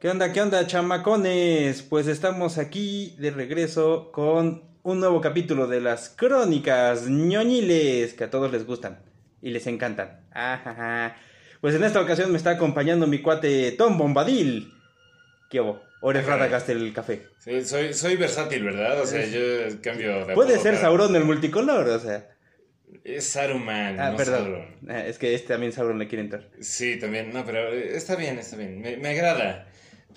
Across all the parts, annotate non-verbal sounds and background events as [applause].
¿Qué onda, qué onda, chamacones? Pues estamos aquí de regreso con un nuevo capítulo de las crónicas ñoñiles que a todos les gustan y les encantan. Ajaja. Pues en esta ocasión me está acompañando mi cuate Tom Bombadil. ¿Qué hubo? ¿O eres. Radagast el café? Sí, soy, soy versátil, ¿verdad? O sea, yo cambio de Puede ser Sauron el multicolor, o sea. Es Saruman, Ah, no perdón. Sauron. Ah, es que este también Sauron le quiere entrar. Sí, también, no, pero eh, está bien, está bien. Me, me agrada,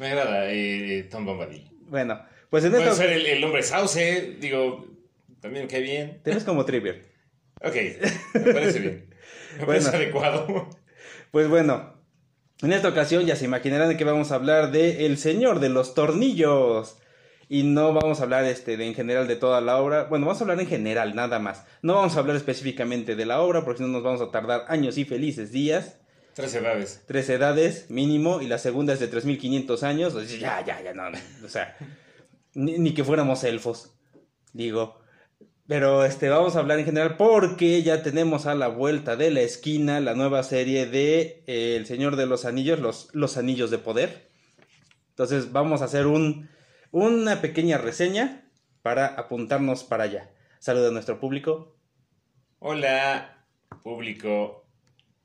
me agrada eh, Tom Bombadil. Bueno, pues en Puede esta ser el, el hombre sauce, digo, también cae bien. Tienes como Trivia. Ok, me parece bien. [laughs] Me Bueno. parece adecuado. Pues bueno, en esta ocasión ya se imaginarán de que vamos a hablar de El Señor de los Tornillos. Y no vamos a hablar este, de, en general de toda la obra. Bueno, vamos a hablar en general, nada más. No vamos a hablar específicamente de la obra, porque si no nos vamos a tardar años y felices días. Tres edades. Tres edades mínimo, y la segunda es de 3500 años. Sea, ya, ya, ya, no. O sea, ni, ni que fuéramos elfos, digo. Pero este, vamos a hablar en general porque ya tenemos a la vuelta de la esquina la nueva serie de eh, El Señor de los Anillos, los, los Anillos de Poder. Entonces vamos a hacer un, una pequeña reseña para apuntarnos para allá. Saludo a nuestro público. Hola, público.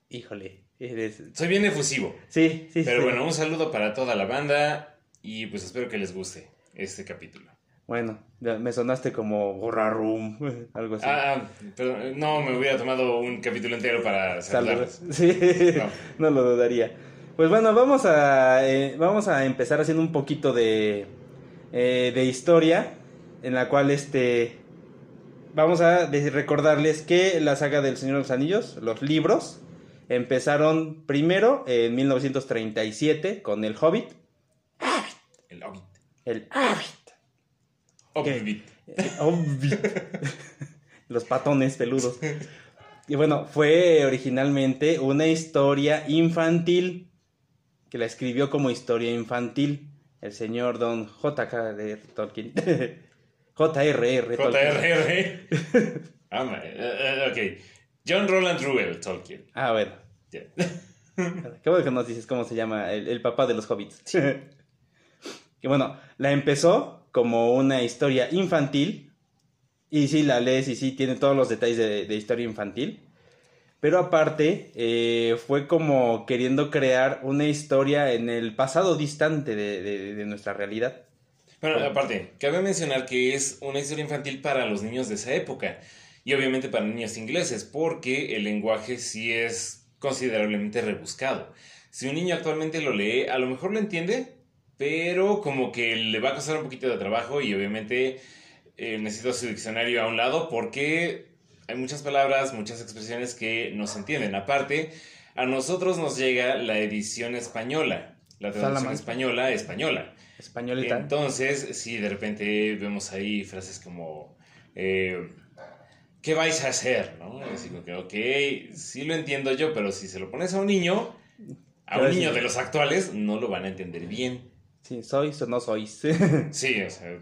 Híjole, eres... Soy bien efusivo. Sí, sí, Pero sí. bueno, un saludo para toda la banda y pues espero que les guste este capítulo. Bueno, me sonaste como Gorrarum, [laughs] algo así. Ah, perdón, no me hubiera tomado un capítulo entero para saludarlos. [laughs] Sí, No. no. lo dudaría. Pues bueno, vamos a, eh, vamos a empezar haciendo un poquito de, eh, de historia, en la cual este, vamos a recordarles que la saga del Señor de los Anillos, los libros, empezaron primero en 1937 con El Hobbit, El Hobbit. el Hobbit, Hobbit. el Hobbit, [laughs] los patones peludos. Y bueno, fue originalmente una historia infantil que la escribió como historia infantil el señor Don J.K. de Tolkien. [laughs] J.R.R. Tolkien. JRR. Ah, eh, eh, ok. John Roland Ruel, Tolkien. Ah, bueno. Ya. [laughs] Qué bueno que nos dices cómo se llama el, el papá de los hobbits. [laughs] que bueno, la empezó como una historia infantil. Y sí, la lees y sí, tiene todos los detalles de, de historia infantil. Pero aparte, eh, fue como queriendo crear una historia en el pasado distante de, de- de nuestra realidad. Bueno, aparte, cabe mencionar que es una historia infantil para los niños de esa época. Y obviamente para niños ingleses, porque el lenguaje sí es considerablemente rebuscado. Si un niño actualmente lo lee, a lo mejor lo entiende, pero como que le va a costar un poquito de trabajo y obviamente eh, necesita su diccionario a un lado porque hay muchas palabras, muchas expresiones que no se entienden. Aparte, a nosotros nos llega la edición española, la traducción española española. Españolita. Entonces, sí, de repente vemos ahí frases como, eh, ¿qué vais a hacer? ¿no? Así como que, ok, sí lo entiendo yo, pero si se lo pones a un niño, a un niño de los actuales, no lo van a entender bien. Sí, sois o no sois. [laughs] Sí, o sea,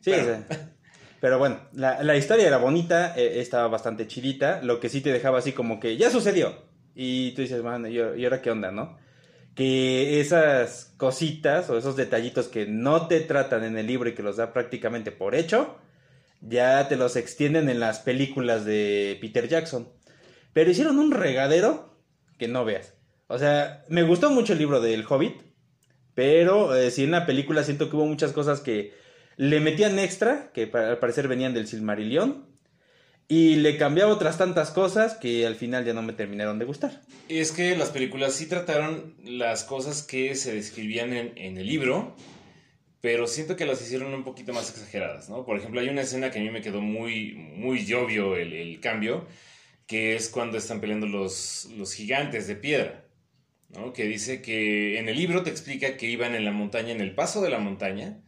Sí, Pero- o sea, [laughs] pero bueno, la, la historia era bonita, eh, estaba bastante chidita, lo que sí te dejaba así como que ya sucedió. Y tú dices, bueno, ¿y, y ahora qué onda, no? Que esas cositas o esos detallitos que no te tratan en el libro y que los da prácticamente por hecho, ya te los extienden en las películas de Peter Jackson. Pero hicieron un regadero que no veas. O sea, me gustó mucho el libro del Hobbit, pero eh, sí en la película siento que hubo muchas cosas que le metían extra, que al parecer venían del Silmarillion, y le cambiaba otras tantas cosas que al final ya no me terminaron de gustar. es que las películas sí trataron las cosas que se describían en el libro, pero siento que las hicieron un poquito más exageradas, ¿no? Por ejemplo, hay una escena que a mí me quedó muy, muy el, el cambio, que es cuando están peleando los, los gigantes de piedra, ¿no? Que dice que en el libro te explica que iban en la montaña, en el paso de la montaña,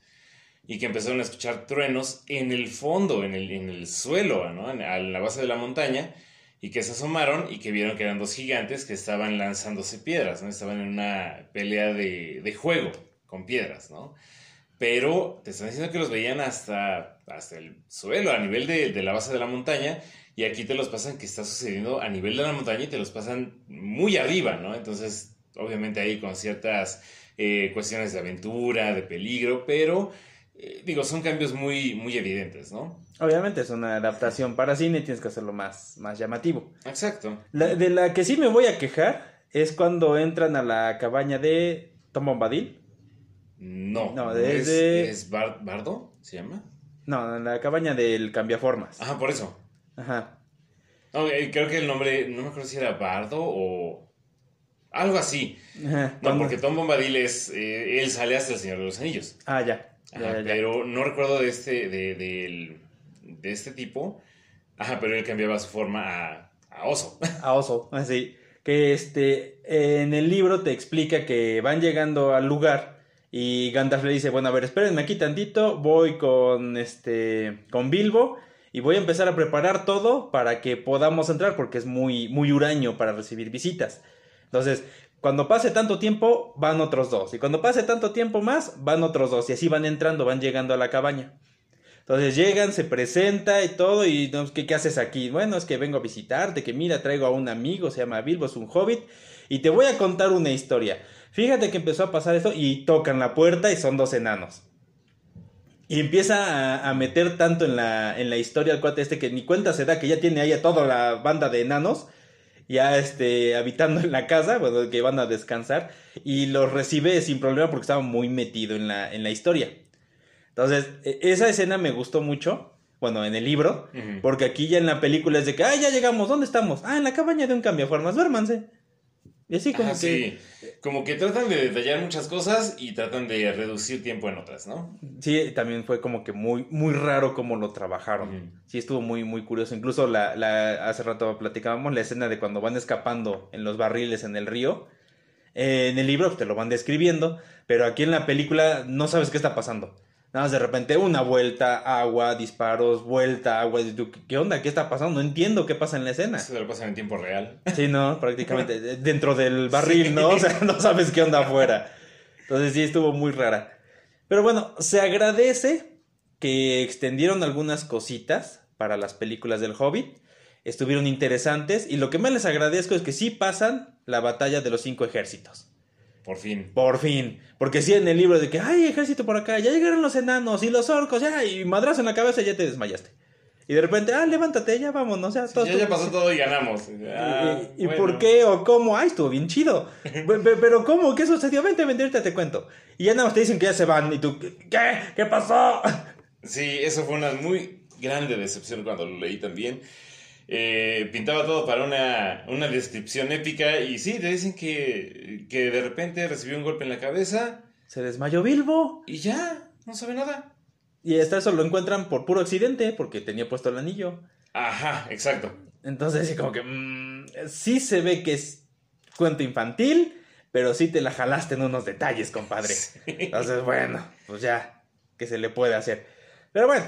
y que empezaron a escuchar truenos en el fondo, en el, en el suelo, ¿no? En- a la base de la montaña, y que se asomaron y que vieron que eran dos gigantes que estaban lanzándose piedras, ¿no? Estaban en una pelea de, de juego con piedras, ¿no? Pero te están diciendo que los veían hasta, hasta el suelo, a nivel de, de la base de la montaña, y aquí te los pasan que está sucediendo a nivel de la montaña y te los pasan muy arriba, ¿no? Entonces, obviamente ahí con ciertas eh, cuestiones de aventura, de peligro, pero eh, digo, son cambios muy, muy evidentes, ¿no? Obviamente es una adaptación para cine, tienes que hacerlo más, más llamativo. Exacto. La- de la que sí me voy a quejar es cuando entran a la cabaña de Tom Bombadil. No, No, es, de- es Bar- Bardo, ¿se llama? No, en la cabaña del cambiaformas. Ajá, por eso. Ajá. Creo que el nombre, no me acuerdo si era Bardo o algo así. Ajá. No, porque Tom Bombadil es, eh, él sale hasta el Señor de los Anillos. Ah, ya. Ya, Ajá, ya, ya. pero no recuerdo de este, de, de este tipo. Ajá, pero él cambiaba su forma a, a oso. [laughs] A oso, así. Que este, en el libro te explica que van llegando al lugar y Gandalf le dice, bueno, a ver, espérenme aquí tantito, voy con este, con Bilbo y voy a empezar a preparar todo para que podamos entrar porque es muy, muy huraño para recibir visitas. Entonces, cuando pase tanto tiempo, van otros dos. Y cuando pase tanto tiempo más, van otros dos. Y así van entrando, van llegando a la cabaña. Entonces llegan, se presenta y todo, y ¿qué, ¿qué haces aquí? Bueno, es que vengo a visitarte, que mira, traigo a un amigo, se llama Bilbo, es un hobbit, y te voy a contar una historia. Fíjate que empezó a pasar esto y tocan la puerta y son dos enanos. Y empieza a, a meter tanto en la, en la historia el cuate este que ni cuenta se da que ya tiene ahí a toda la banda de enanos ya este habitando en la casa, bueno, que van a descansar y los recibe sin problema porque estaba muy metido en la, en la historia. Entonces, e- esa escena me gustó mucho, bueno, en el libro, porque aquí ya en la película es de que, ah, ya llegamos, ¿dónde estamos? Ah, en la cabaña de un cambiaformas, duérmanse. Y así como Ajá, que... sí. Como que tratan de detallar muchas cosas y tratan de reducir tiempo en otras, ¿no? Sí, también fue como que muy, muy raro cómo lo trabajaron. Sí, estuvo muy, muy curioso. Incluso la, la, hace rato platicábamos la escena de cuando van escapando en los barriles en el río. Eh, en el libro te lo van describiendo, pero aquí en la película no sabes qué está pasando. Nada más de repente una vuelta, agua, disparos, vuelta, agua. y tú, ¿Qué onda? ¿Qué está pasando? No entiendo qué pasa en la escena. Eso te lo pasan en tiempo real. Sí, no, prácticamente [laughs] de- dentro del barril, Sí. ¿no? O sea, no sabes qué onda afuera. Entonces sí, estuvo muy rara. Pero bueno, se agradece que extendieron algunas cositas para las películas del Hobbit. Estuvieron interesantes y lo que más les agradezco es que sí pasan la batalla de los cinco ejércitos. Por fin. Por fin. Porque sí en el libro de que, ay, ejército por acá, ya llegaron los enanos y los orcos, ya, y madrazo en la cabeza y ya te desmayaste. Y de repente, ah, levántate, ya vámonos, ya, todo ya, ya pasó todo y ganamos. Ah, ¿Y, y bueno. por qué o cómo? Ay, estuvo bien chido. [laughs] Pe- pe- Pero ¿cómo? ¿Qué sucedió? Vente, vente, ahorita te cuento. Y ya nada más te dicen que ya se van. Y tú, ¿qué? ¿Qué pasó? Sí, eso fue una muy grande decepción cuando lo leí también. Eh, pintaba todo para una, una descripción épica y sí, te dicen que, que de repente recibió un golpe en la cabeza Se desmayó Bilbo. y ya, no sabe nada. Y hasta eso lo encuentran por puro accidente, porque tenía puesto el anillo. Ajá, exacto. Entonces, sí, como que mm, sí se ve que es cuento infantil, pero sí te la jalaste en unos detalles, compadre. Entonces, bueno, pues ya, ¿qué se le puede hacer? Pero bueno,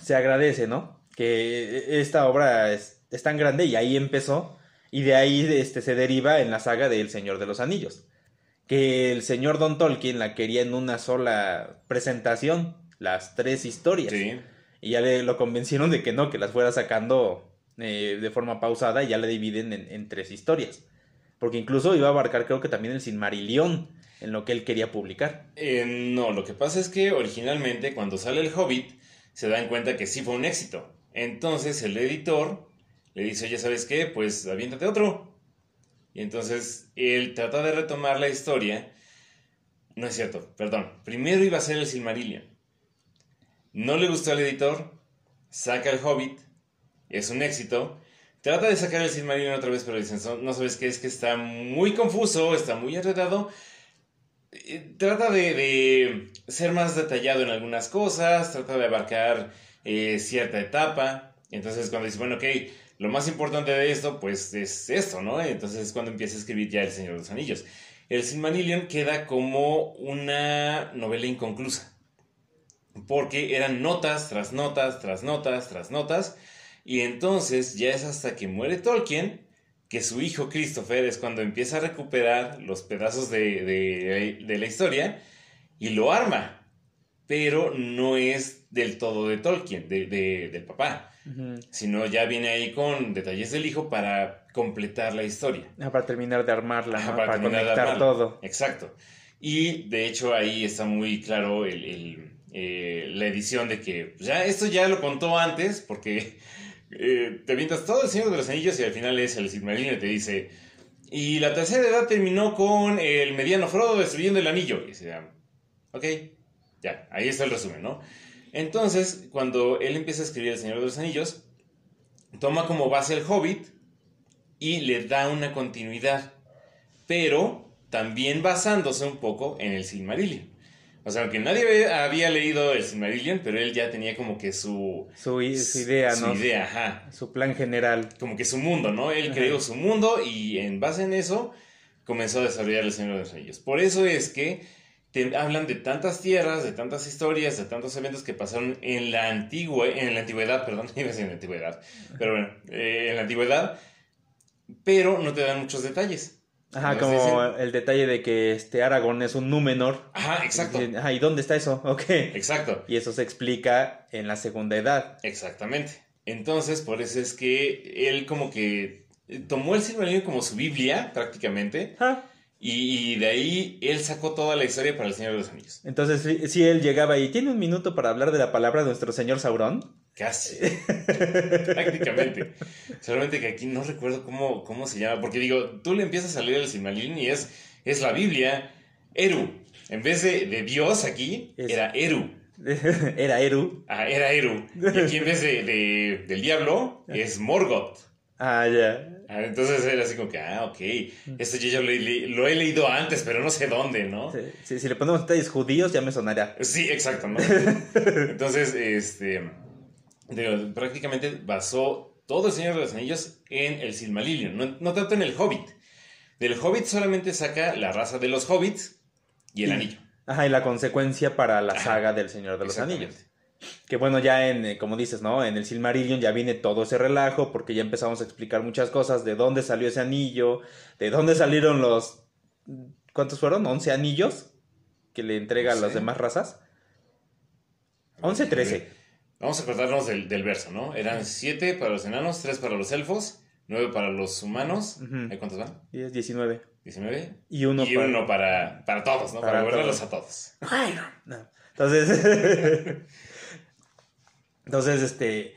se agradece, ¿no? Que esta obra es, es tan grande y ahí empezó, y de ahí este, se deriva en la saga de El Señor de los Anillos. Que el señor Don Tolkien la quería en una sola presentación, las tres historias. Sí. Y ya le, lo convencieron de que no, que las fuera sacando eh, de forma pausada y ya la dividen en, en tres historias. Porque incluso iba a abarcar creo que también el Silmarillion en lo que él quería publicar. Eh, no, lo que pasa es que originalmente cuando sale el Hobbit se dan cuenta que sí fue un éxito. Entonces el editor le dice, oye, ¿sabes qué? Pues aviéntate otro. Y entonces él trata de retomar la historia. No es cierto, perdón. Primero iba a ser el Silmarillion. No le gustó al editor, saca el Hobbit, es un éxito. Trata de sacar el Silmarillion otra vez, pero dicen, "So- no sabes qué, es que está muy confuso, está muy enredado. Eh, Trata de ser más detallado en algunas cosas, trata de abarcar eh, cierta etapa. Entonces cuando dice, bueno, ok, lo más importante de esto, pues es esto, ¿no? Entonces es cuando empieza a escribir ya El Señor de los Anillos. El Silmarillion queda como una novela inconclusa porque eran notas tras notas, tras notas, tras notas, y entonces ya es hasta que muere Tolkien que su hijo Christopher es cuando empieza a recuperar los pedazos de, de- de la historia y lo arma, pero no es del todo de Tolkien, de- de- del papá, sino ya viene ahí con detalles del hijo para completar la historia. Ah, para terminar de armarla, Ajá, ¿no? para para, conectar todo. Exacto. Y de hecho ahí está muy claro el, el, eh, la edición de que pues, ya esto ya lo contó antes, porque eh, te avientas todo el Señor de los Anillos y al final es el Silmarillion y te dice, y la tercera edad terminó con el mediano Frodo destruyendo el anillo. Y dice, ok, ya, ahí está el resumen, ¿no? Entonces, cuando él empieza a escribir El Señor de los Anillos, toma como base el Hobbit y le da una continuidad, pero también basándose un poco en el Silmarillion. O sea, aunque nadie había leído el Silmarillion, pero él ya tenía como que su... Su, idea, ¿no? Su idea, ajá. Su plan general. Como que su mundo, ¿no? Él creó su mundo y en base en eso comenzó a desarrollar el Señor de los Anillos. Por eso es que te hablan de tantas tierras, de tantas historias, de tantos eventos que pasaron en la antigua, en la antigüedad, perdón, [laughs] iba a decir en la antigüedad, pero bueno, eh, en la antigüedad, pero no te dan muchos detalles. Ajá, como el detalle de que este Aragorn es un Númenor. Ajá, exacto. Ajá, ¿y dónde está eso? [laughs] Ok. Exacto. Y eso se explica en la segunda edad. Exactamente. Entonces, por eso es que él como que tomó el Silmarillion como su Biblia, prácticamente. Ajá. Y, de ahí él sacó toda la historia para el Señor de los Anillos. Entonces, si, él llegaba y tiene un minuto para hablar de la palabra de nuestro señor Sauron. Casi. [laughs] Prácticamente. Solamente que aquí no recuerdo cómo, cómo se llama. Porque digo, tú le empiezas a leer el Silmarillion y es, es la Biblia. Eru. En vez de, Dios aquí, era Eru. [laughs] era Eru. Ah, era Eru. Y aquí en vez de, del diablo, [laughs] es Morgoth. Ah, ya. Ah, entonces era así como que, ah, ok, esto yo, lo, he leído antes, pero no sé dónde, ¿no? Sí, si le ponemos detalles judíos ya me sonará. Sí, exacto, ¿no? [laughs] entonces, este, prácticamente basó todo el Señor de los Anillos en el Silmarillion, no, tanto en el Hobbit. Del Hobbit solamente saca la raza de los Hobbits y el anillo. Ajá, y la consecuencia para la saga del Señor de los Anillos. Que bueno, ya en, eh, como dices, ¿no? En el Silmarillion ya viene todo ese relajo, porque ya empezamos a explicar muchas cosas, de dónde salió ese anillo, de dónde salieron los... ¿Cuántos fueron? ¿11 anillos? Que le entrega a las demás razas. 11, 13. Vamos a acordarnos del, verso, ¿no? Eran 7 para los enanos, 3 para los elfos, 9 para los humanos. ¿Cuántos van? 10, 19. 19. Y uno, y para... uno para, para todos, ¿no? Para, para a todos. Entonces... [laughs] Entonces, este,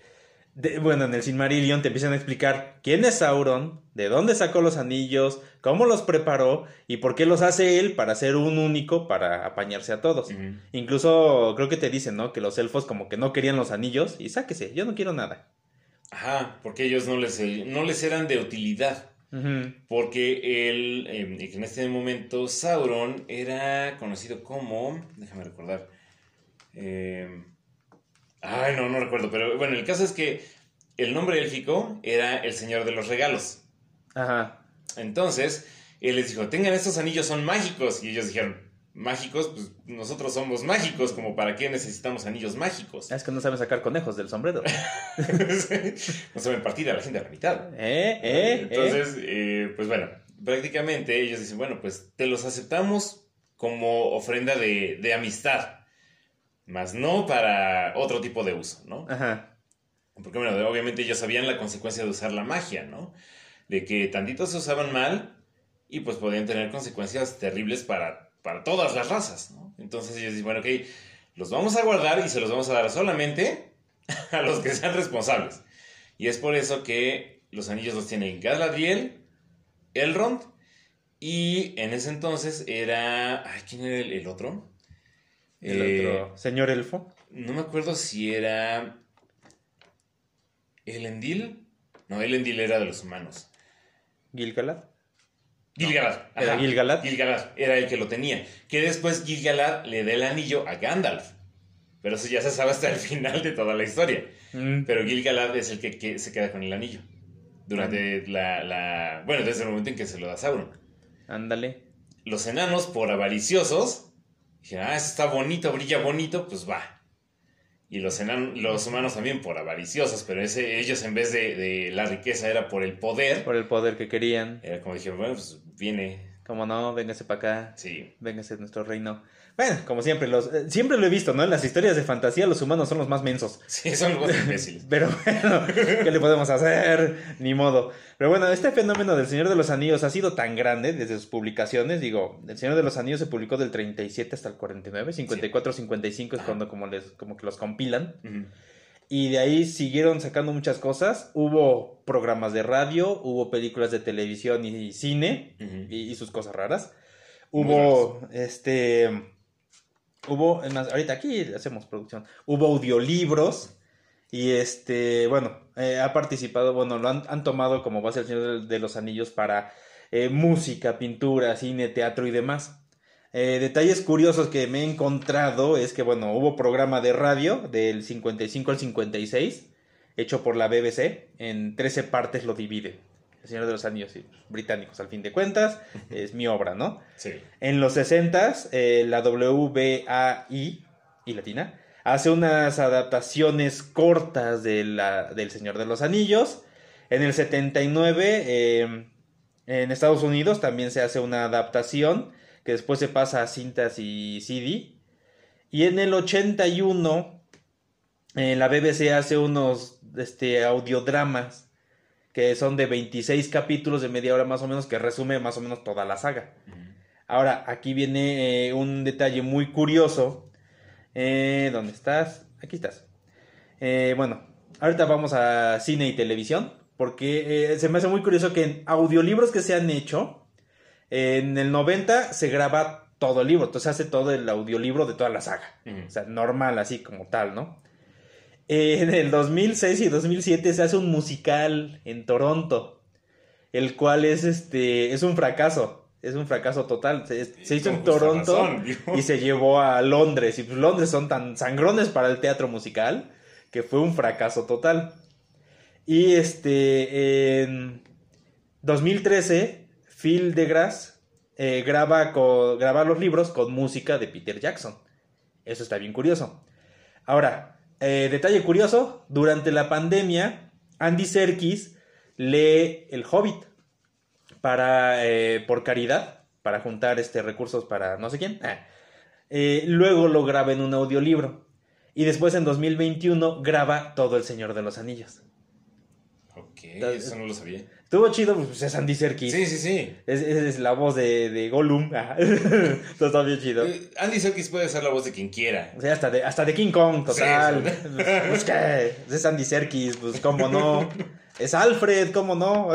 bueno, en el Silmarillion te empiezan a explicar quién es Sauron, de dónde sacó los anillos, cómo los preparó y por qué los hace él para ser un único para apañarse a todos. Incluso creo que te dicen, ¿no? Que los elfos como que no querían los anillos y sáquese, yo no quiero nada. Ajá, porque ellos no les, no les eran de utilidad. Porque él, em, en este momento, Sauron era conocido como, déjame recordar, eh, Ay, no, no recuerdo, pero bueno, el caso es que el nombre élfico era el Señor de los Regalos. Ajá. Entonces, él les dijo, tengan estos anillos, son mágicos. Y ellos dijeron, mágicos, pues nosotros somos mágicos, como para qué necesitamos anillos mágicos. Es que no saben sacar conejos del sombrero. [laughs] no saben partir a la gente a la mitad. ¿Eh? ¿Eh? Entonces, eh, pues bueno, prácticamente ellos dicen, bueno, pues te los aceptamos como ofrenda de, de amistad más no para otro tipo de uso, ¿no? Ajá. Porque, bueno, obviamente ellos sabían la consecuencia de usar la magia, ¿no? De que tantitos se usaban mal y pues podían tener consecuencias terribles para, para todas las razas, ¿no? Entonces ellos dicen, bueno, ok, los vamos a guardar y se los vamos a dar solamente [laughs] a los que sean responsables. Y es por eso que los anillos los tienen Galadriel, Elrond y en ese entonces era... Ay, ¿quién era el otro? El otro, eh, señor elfo. No me acuerdo si era. ¿Elendil? No, Elendil era de los humanos. ¿Gilgalad? Gilgalad. ¿Era Gilgalad? Gilgalad era el que lo tenía. Que después Gilgalad le da el anillo a Gandalf. Pero eso ya se sabe hasta el [laughs] final de toda la historia. Mm. Pero Gilgalad es el que, se queda con el anillo. Durante mm. la, la, Bueno, desde el momento en que se lo da Sauron. Ándale. Los enanos, por avariciosos, Dije, ah, eso está bonito, brilla bonito, pues va. Y los, los humanos también por avariciosos, pero ese, ellos en vez de, la riqueza era por el poder. Por el poder que querían. Era como dijeron, bueno, pues viene. Como no, véngase para acá. Sí. Véngase a nuestro reino. Bueno, como siempre, los, eh, siempre lo he visto, ¿no? En las historias de fantasía los humanos son los más mensos. Sí, son los más imbéciles. [laughs] Pero bueno, ¿qué le podemos hacer? Ni modo. Pero bueno, este fenómeno del Señor de los Anillos ha sido tan grande desde sus publicaciones. Digo, El Señor de los Anillos se publicó del 37 hasta el 49. 54, 55 es cuando como, les, como que los compilan. Y de ahí siguieron sacando muchas cosas. Hubo programas de radio, hubo películas de televisión y cine y, y sus cosas raras. Hubo, este, hubo, ahorita aquí hacemos producción. Hubo audiolibros y este, bueno, eh, ha participado, bueno, lo han, han tomado como base el Señor de, de los Anillos para eh, música, pintura, cine, teatro y demás. Eh, detalles curiosos que me he encontrado es que, bueno, hubo programa de radio del 55 al 56, hecho por la BBC, en 13 partes lo divide. El Señor de los Anillos, sí, británicos, al fin de cuentas, es mi obra, ¿no? Sí. En los 60 la WBAI y latina hace unas adaptaciones cortas de la, del Señor de los Anillos. En el 79 eh, en Estados Unidos también se hace una adaptación que después se pasa a cintas y CD. Y en el 81 eh, la BBC hace unos este, audiodramas que son de 26 capítulos de media hora más o menos que resume más o menos toda la saga. Ahora, aquí viene eh, un detalle muy curioso. Eh, ¿Dónde estás? Aquí estás. Eh, bueno, ahorita vamos a cine y televisión. Porque se me hace muy curioso que en audiolibros que se han hecho, en el 90 se graba todo el libro. Entonces se hace todo el audiolibro de toda la saga. O sea, normal, así como tal, ¿no? Eh, en el 2006 y 2007 se hace un musical en Toronto, el cual es este es un fracaso, es un fracaso total. Se, se hizo en Con Toronto razón, y se llevó a Londres y pues Londres son tan sangrones para el teatro musical que fue un fracaso total. Y este en 2013 Phil deGrasse eh, graba co- graba los libros con música de Peter Jackson. Eso está bien curioso. Ahora, eh, detalle curioso, durante la pandemia, Andy Serkis lee El Hobbit para, eh, por caridad, para juntar este, recursos para no sé quién. Ah. Eh, luego lo graba en un audiolibro. Y después en 2021 graba todo El Señor de los Anillos. Ok, eso no lo sabía. Estuvo chido, pues es Andy Serkis. Sí, sí, sí. Es, es- es la voz de, de Gollum. [laughs] Entonces está bien chido. Eh, Andy Serkis puede ser la voz de quien quiera. O sea, hasta de, hasta de King Kong, total. Sí, [laughs] pues, pues, ¿qué? Es Andy Serkis, pues cómo no. [laughs] Es Alfred, cómo no.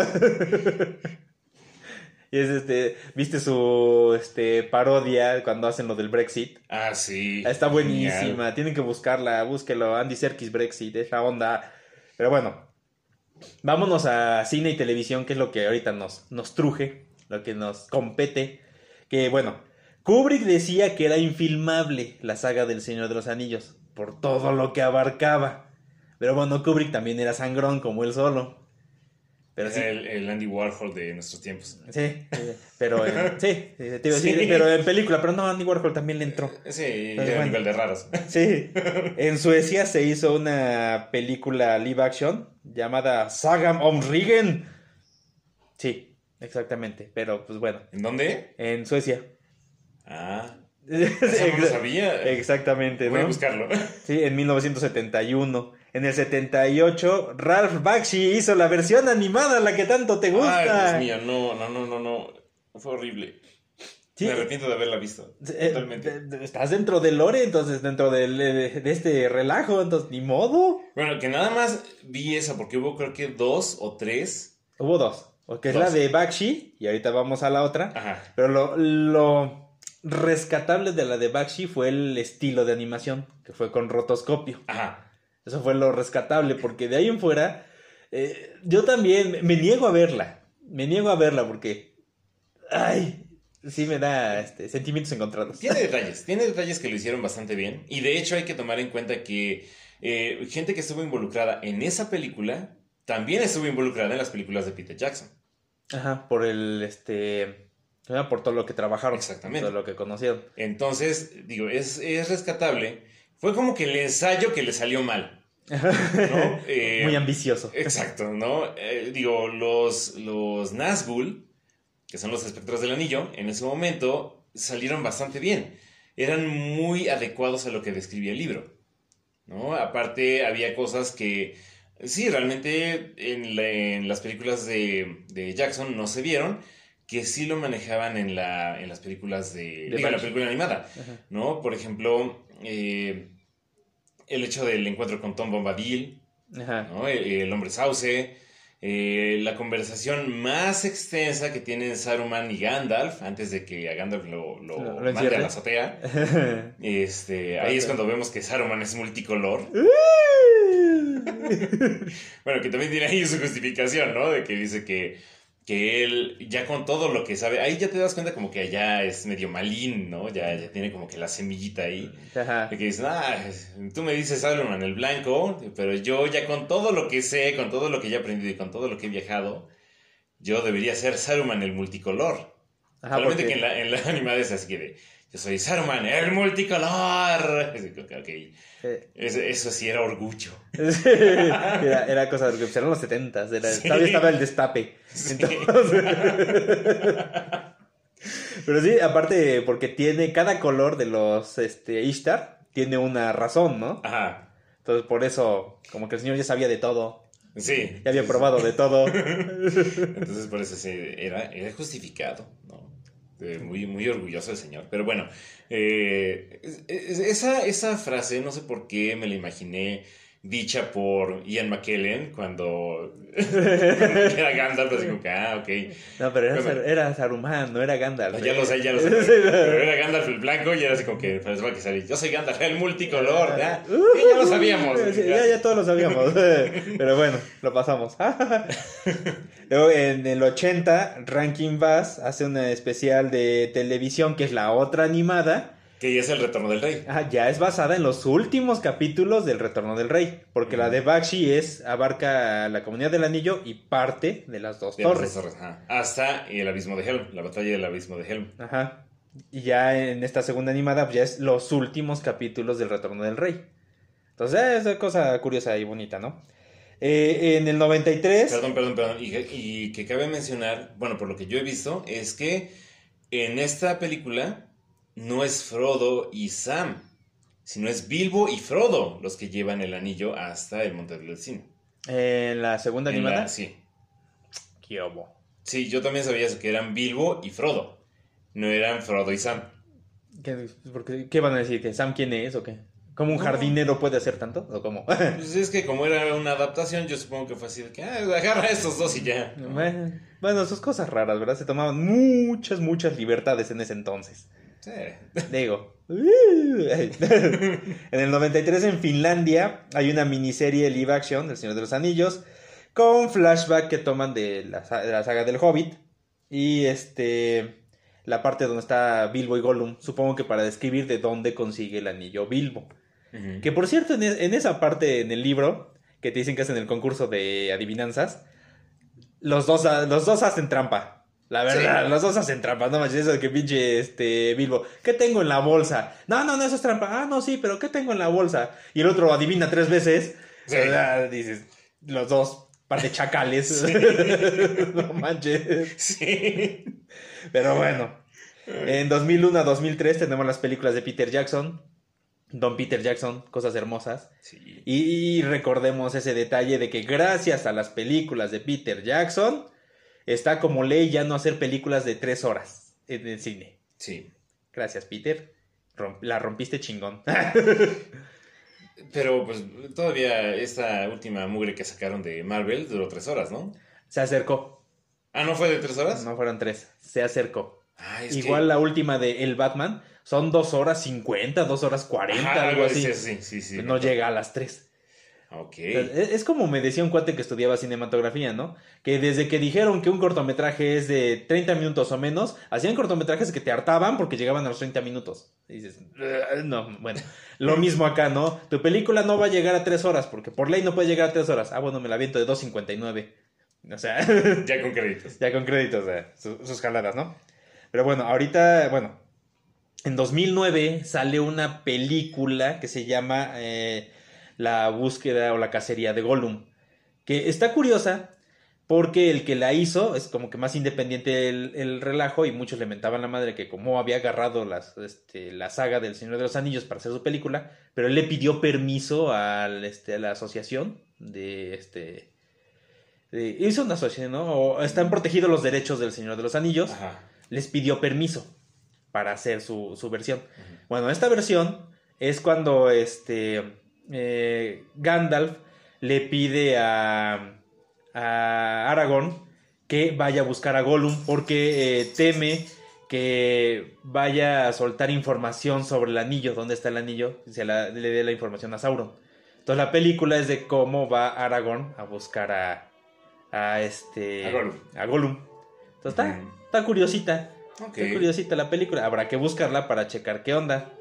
y es este, viste su este parodia cuando hacen lo del Brexit. Ah, sí. Está buenísima, Genial. tienen que buscarla, búsquelo, Andy Serkis Brexit, es la onda. Pero bueno, vámonos a cine y televisión, que es lo que ahorita nos, truje, lo que nos compete. Que bueno, Kubrick decía que era infilmable la saga del Señor de los Anillos, por todo lo que abarcaba. Pero bueno, Kubrick también era sangrón como él solo. Pero sí, el, el Andy Warhol de nuestros tiempos. sí, eh, pero [laughs] en- sí, eh, te iba a decir, Sí. pero en película, pero no, Andy Warhol también le entró. Ese Pero era bueno. nivel de raros. Sí, [laughs] en Suecia se hizo una película live action llamada Saga om Ringen. Sí, exactamente, pero pues bueno, ¿En dónde? en Suecia. Ah, [laughs] eso no lo sabía. Exactamente, Voy a ¿no? buscarlo. Sí, en 1971. En el 78, Ralph Bakshi hizo la versión animada, la que tanto te gusta. Ay, Dios mío, no, no, no, no, no. Fue horrible. Sí, Me arrepiento de haberla visto. eh, Totalmente. de- estás dentro del lore, entonces dentro del- de, este relajo, entonces ni modo. Bueno, que nada más vi esa porque hubo creo que dos o tres. Hubo dos, porque es Dos. la de Bakshi, y ahorita vamos a la otra. Ajá. Pero lo, lo rescatable de la de Bakshi fue el estilo de animación, que fue con rotoscopio. Ajá. Eso fue lo rescatable, porque de ahí en fuera, eh, yo también me- niego a verla. Me niego a verla porque, ay, sí me da este, sentimientos encontrados. Tiene detalles, tiene detalles que lo hicieron bastante bien. Y de hecho hay que tomar en cuenta que eh, gente que estuvo involucrada en esa película también estuvo involucrada en las películas de Peter Jackson. Ajá, por el, este, por todo lo que trabajaron. Exactamente. Todo lo que conocieron. Entonces, digo, es, es rescatable. Fue como que el ensayo que le salió mal. ¿no? [laughs] Eh, Muy ambicioso. Exacto, ¿no? Eh, digo, los, los Nazgûl, que son los espectros del anillo, en ese momento salieron bastante bien. eran muy adecuados a lo que describía el libro. ¿no? Aparte, había cosas que, sí, realmente en, las películas de, Jackson no se vieron, que sí lo manejaban en, la, en las películas de, la película animada, ¿no? Por ejemplo, eh, el hecho del encuentro con Tom Bombadil, ¿no? el, hombre sauce, eh, la conversación más extensa que tienen Saruman y Gandalf antes de que a Gandalf lo, lo, mande a la azotea. [laughs] este, ahí es cuando vemos que Saruman es multicolor. [laughs] bueno, que también tiene ahí su justificación, ¿no? De que dice que que él ya con todo lo que sabe, ahí ya te das cuenta como que allá es medio malín, ¿no? Ya, ya tiene como que la semillita ahí. Ajá. De que dices, ah, tú me dices Salomón el blanco, pero yo ya con todo lo que sé, con todo lo que ya he aprendido y con todo lo que he viajado, yo debería ser Saruman el multicolor. Ajá, Solamente que en la, en la [laughs] animada es así que de, yo soy Saruman, el multicolor. Eso, sí era orgullo. [laughs] era, era, cosa de eran los 70 Todavía estaba el destape. [laughs] Pero sí, aparte, porque tiene cada color de los este, Ishtar, tiene una razón, ¿no? Ajá. Entonces, por eso, como que el señor ya sabía de todo. Sí. Ya había probado de todo. [laughs] Entonces, por eso sí, era, era justificado, ¿no? Este, muy, muy orgulloso el señor. Pero bueno, eh, esa, esa frase, no sé por qué me la imaginé dicha por Ian McKellen cuando [laughs] era Gandalf, así como que, ah, ok. No, pero era, era Saruman, no era Gandalf. ya lo sé, ya lo sé. [laughs] pero era Gandalf el blanco y era así como que, pues, que salir. Yo soy Gandalf, el multicolor, ¿ya? ya lo sabíamos. ya, ya todos lo sabíamos. [laughs] pero bueno, lo pasamos. Luego en el 80, Rankin Bass hace una especial de televisión que es la otra animada que ya es el Retorno del Rey. Ah, ya es basada en los últimos capítulos del Retorno del Rey. Porque la de Bakshi es, abarca la comunidad del anillo y parte de las dos torres. Hasta el abismo de Helm, la batalla del abismo de Helm. Ajá. Y ya en esta segunda animada, pues ya es los últimos capítulos del Retorno del Rey. Entonces, es una cosa curiosa y bonita, ¿no? Eh, en el 93. Perdón, perdón, perdón. Y, y que cabe mencionar, bueno, por lo que yo he visto, es que en esta película no es Frodo y Sam, sino es Bilbo y Frodo los que llevan el anillo hasta el Monte del Cine. ¿En la segunda animada? sí. ¿Qué Sí, yo también sabía eso, que eran Bilbo y Frodo. No eran Frodo y Sam. ¿Qué, van a decir? ¿Que Sam quién es o qué? ¿Cómo un jardinero puede hacer tanto? ¿O cómo? [laughs] pues es que como era una adaptación, yo supongo que fue así de que ah, agarra a estos dos y ya. Bueno, bueno, esas cosas raras, ¿verdad? Se tomaban muchas, muchas libertades en ese entonces. Sí. Digo. [laughs] en el 93 en Finlandia hay una miniserie live action del Señor de los Anillos con flashback que toman de la, saga del Hobbit y este la parte donde está Bilbo y Gollum, supongo que para describir de dónde consigue el anillo Bilbo. Que por cierto, en, en, esa parte en el libro, que te dicen que hacen el concurso de adivinanzas, los dos, los dos hacen trampa. La verdad, los dos hacen trampas, no manches, eso de que pinche este Bilbo, ¿qué tengo en la bolsa? No, no, no, eso es trampa. Ah, no, sí, pero ¿qué tengo en la bolsa? Y el otro adivina tres veces. Sí. dices, los dos, par de chacales. [laughs] no manches. Sí. Pero bueno. En 2001 a 2003 tenemos las películas de Peter Jackson. Don Peter Jackson, cosas hermosas. Sí. y recordemos ese detalle de que gracias a las películas de Peter Jackson está como ley ya no hacer películas de tres horas en el cine. Sí. Gracias, Peter. la rompiste chingón. Pero pues todavía esta última mugre que sacaron de Marvel duró tres horas, ¿no? Se acercó. Ah, ¿no fue de tres horas? No fueron tres. Se acercó. Igual la última de El Batman son dos horas cincuenta, dos horas cuarenta, algo así. Sí, sí, sí, no llega a las tres. Ok. Es como me decía un cuate que estudiaba cinematografía, ¿no? Que desde que dijeron que un cortometraje es de 30 minutos o menos, hacían cortometrajes que te hartaban porque llegaban a los 30 minutos. Y dices, no, bueno, lo [laughs] mismo acá, ¿no? Tu película no va a llegar a 3 horas porque por ley no puede llegar a 3 horas. Ah, bueno, me la viento de 2.59. O sea. [laughs] ya con créditos. Ya con créditos, sus jaladas, ¿no? Pero bueno, ahorita, bueno, en 2009 sale una película que se llama. Eh, la búsqueda o la cacería de Gollum. Que está curiosa porque el que la hizo es como que más independiente el, el relajo y muchos le mentaban la madre que como había agarrado las, este, la saga del Señor de los Anillos para hacer su película, pero él le pidió permiso al, este, a la asociación de este... de- hizo una asociación, ¿no? O están protegidos los derechos del Señor de los Anillos, Ajá. les pidió permiso para hacer su, su versión. Bueno, esta versión es cuando este eh, Gandalf le pide a, a Aragorn que vaya a buscar a Gollum porque eh, teme que vaya a soltar información sobre el anillo, dónde está el anillo, y se la- le dé la información a Sauron. Entonces la película es de cómo va Aragorn a buscar a, a este A Gollum. a Gollum. Entonces está, está curiosita. Ok. Está curiosita la película. Habrá que buscarla para checar qué onda.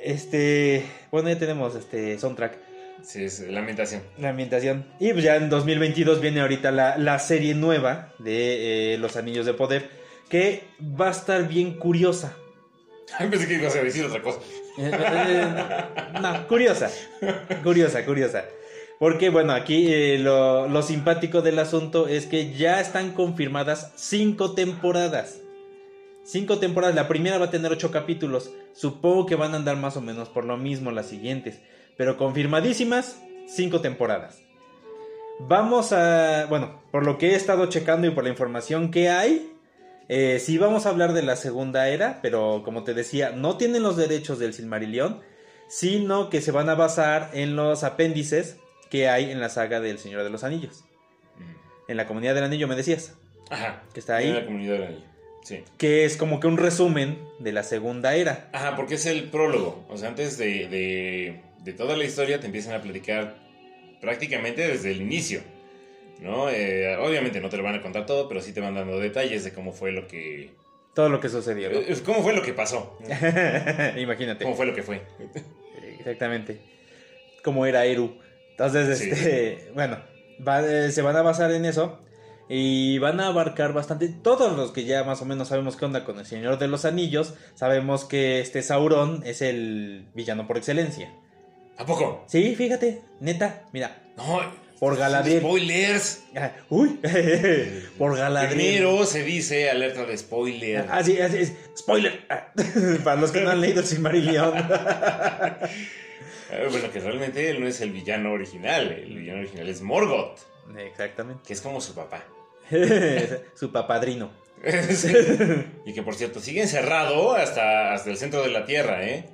Este. Bueno, ya tenemos este soundtrack. Sí, es lamentación. La ambientación. Y pues ya en 2022 viene ahorita la, la serie nueva de eh, Los Anillos de Poder. Que va a estar bien curiosa. Pensé que ibas a decir otra cosa. Eh, eh, no, curiosa. Curiosa, curiosa. Porque bueno, aquí lo, lo simpático del asunto es que ya están confirmadas cinco temporadas. Cinco temporadas. La primera va a tener ocho capítulos. Supongo que van a andar más o menos por lo mismo las siguientes. Pero confirmadísimas, cinco temporadas. Vamos a... Bueno, por lo que he estado checando y por la información que hay, eh, sí vamos a hablar de la segunda era, pero como te decía, no tienen los derechos del Silmarillion, sino que se van a basar en los apéndices que hay en la saga del Señor de los Anillos. En la comunidad del anillo me decías, Ajá. Que está ahí. En la comunidad del anillo. Sí. que es como que un resumen de la segunda era. Ajá, porque es el prólogo. O sea, antes de, de, de toda la historia te empiezan a platicar prácticamente desde el inicio. ¿No? Eh, obviamente no te lo van a contar todo, pero sí te van dando detalles de cómo fue lo que. Todo lo que sucedió. ¿no? ¿Cómo fue lo que pasó? [laughs] Imagínate. ¿Cómo fue lo que fue? Exactamente. Como era Eru. Entonces, Sí. este, bueno, va- eh, se van a basar en eso. Y van a abarcar bastante. Todos los que ya más o menos sabemos qué onda con el Señor de los Anillos. Sabemos que este Sauron es el villano por excelencia. ¿A poco? Sí, fíjate, neta, mira. No. Por Galadriel. Spoilers. Ah, Uy, [laughs] por Galadriel. Primero se dice alerta de spoiler. Así, así es. Spoiler. Ah, [laughs] Para los que no han leído el Silmarillion. [laughs] Eh, Bueno, que realmente él no es el villano original. El villano original es Morgoth, Exactamente. que es como su papá. [laughs] Su papadrino. Sí. Y que por cierto sigue encerrado hasta, hasta el centro de la tierra, ¿eh?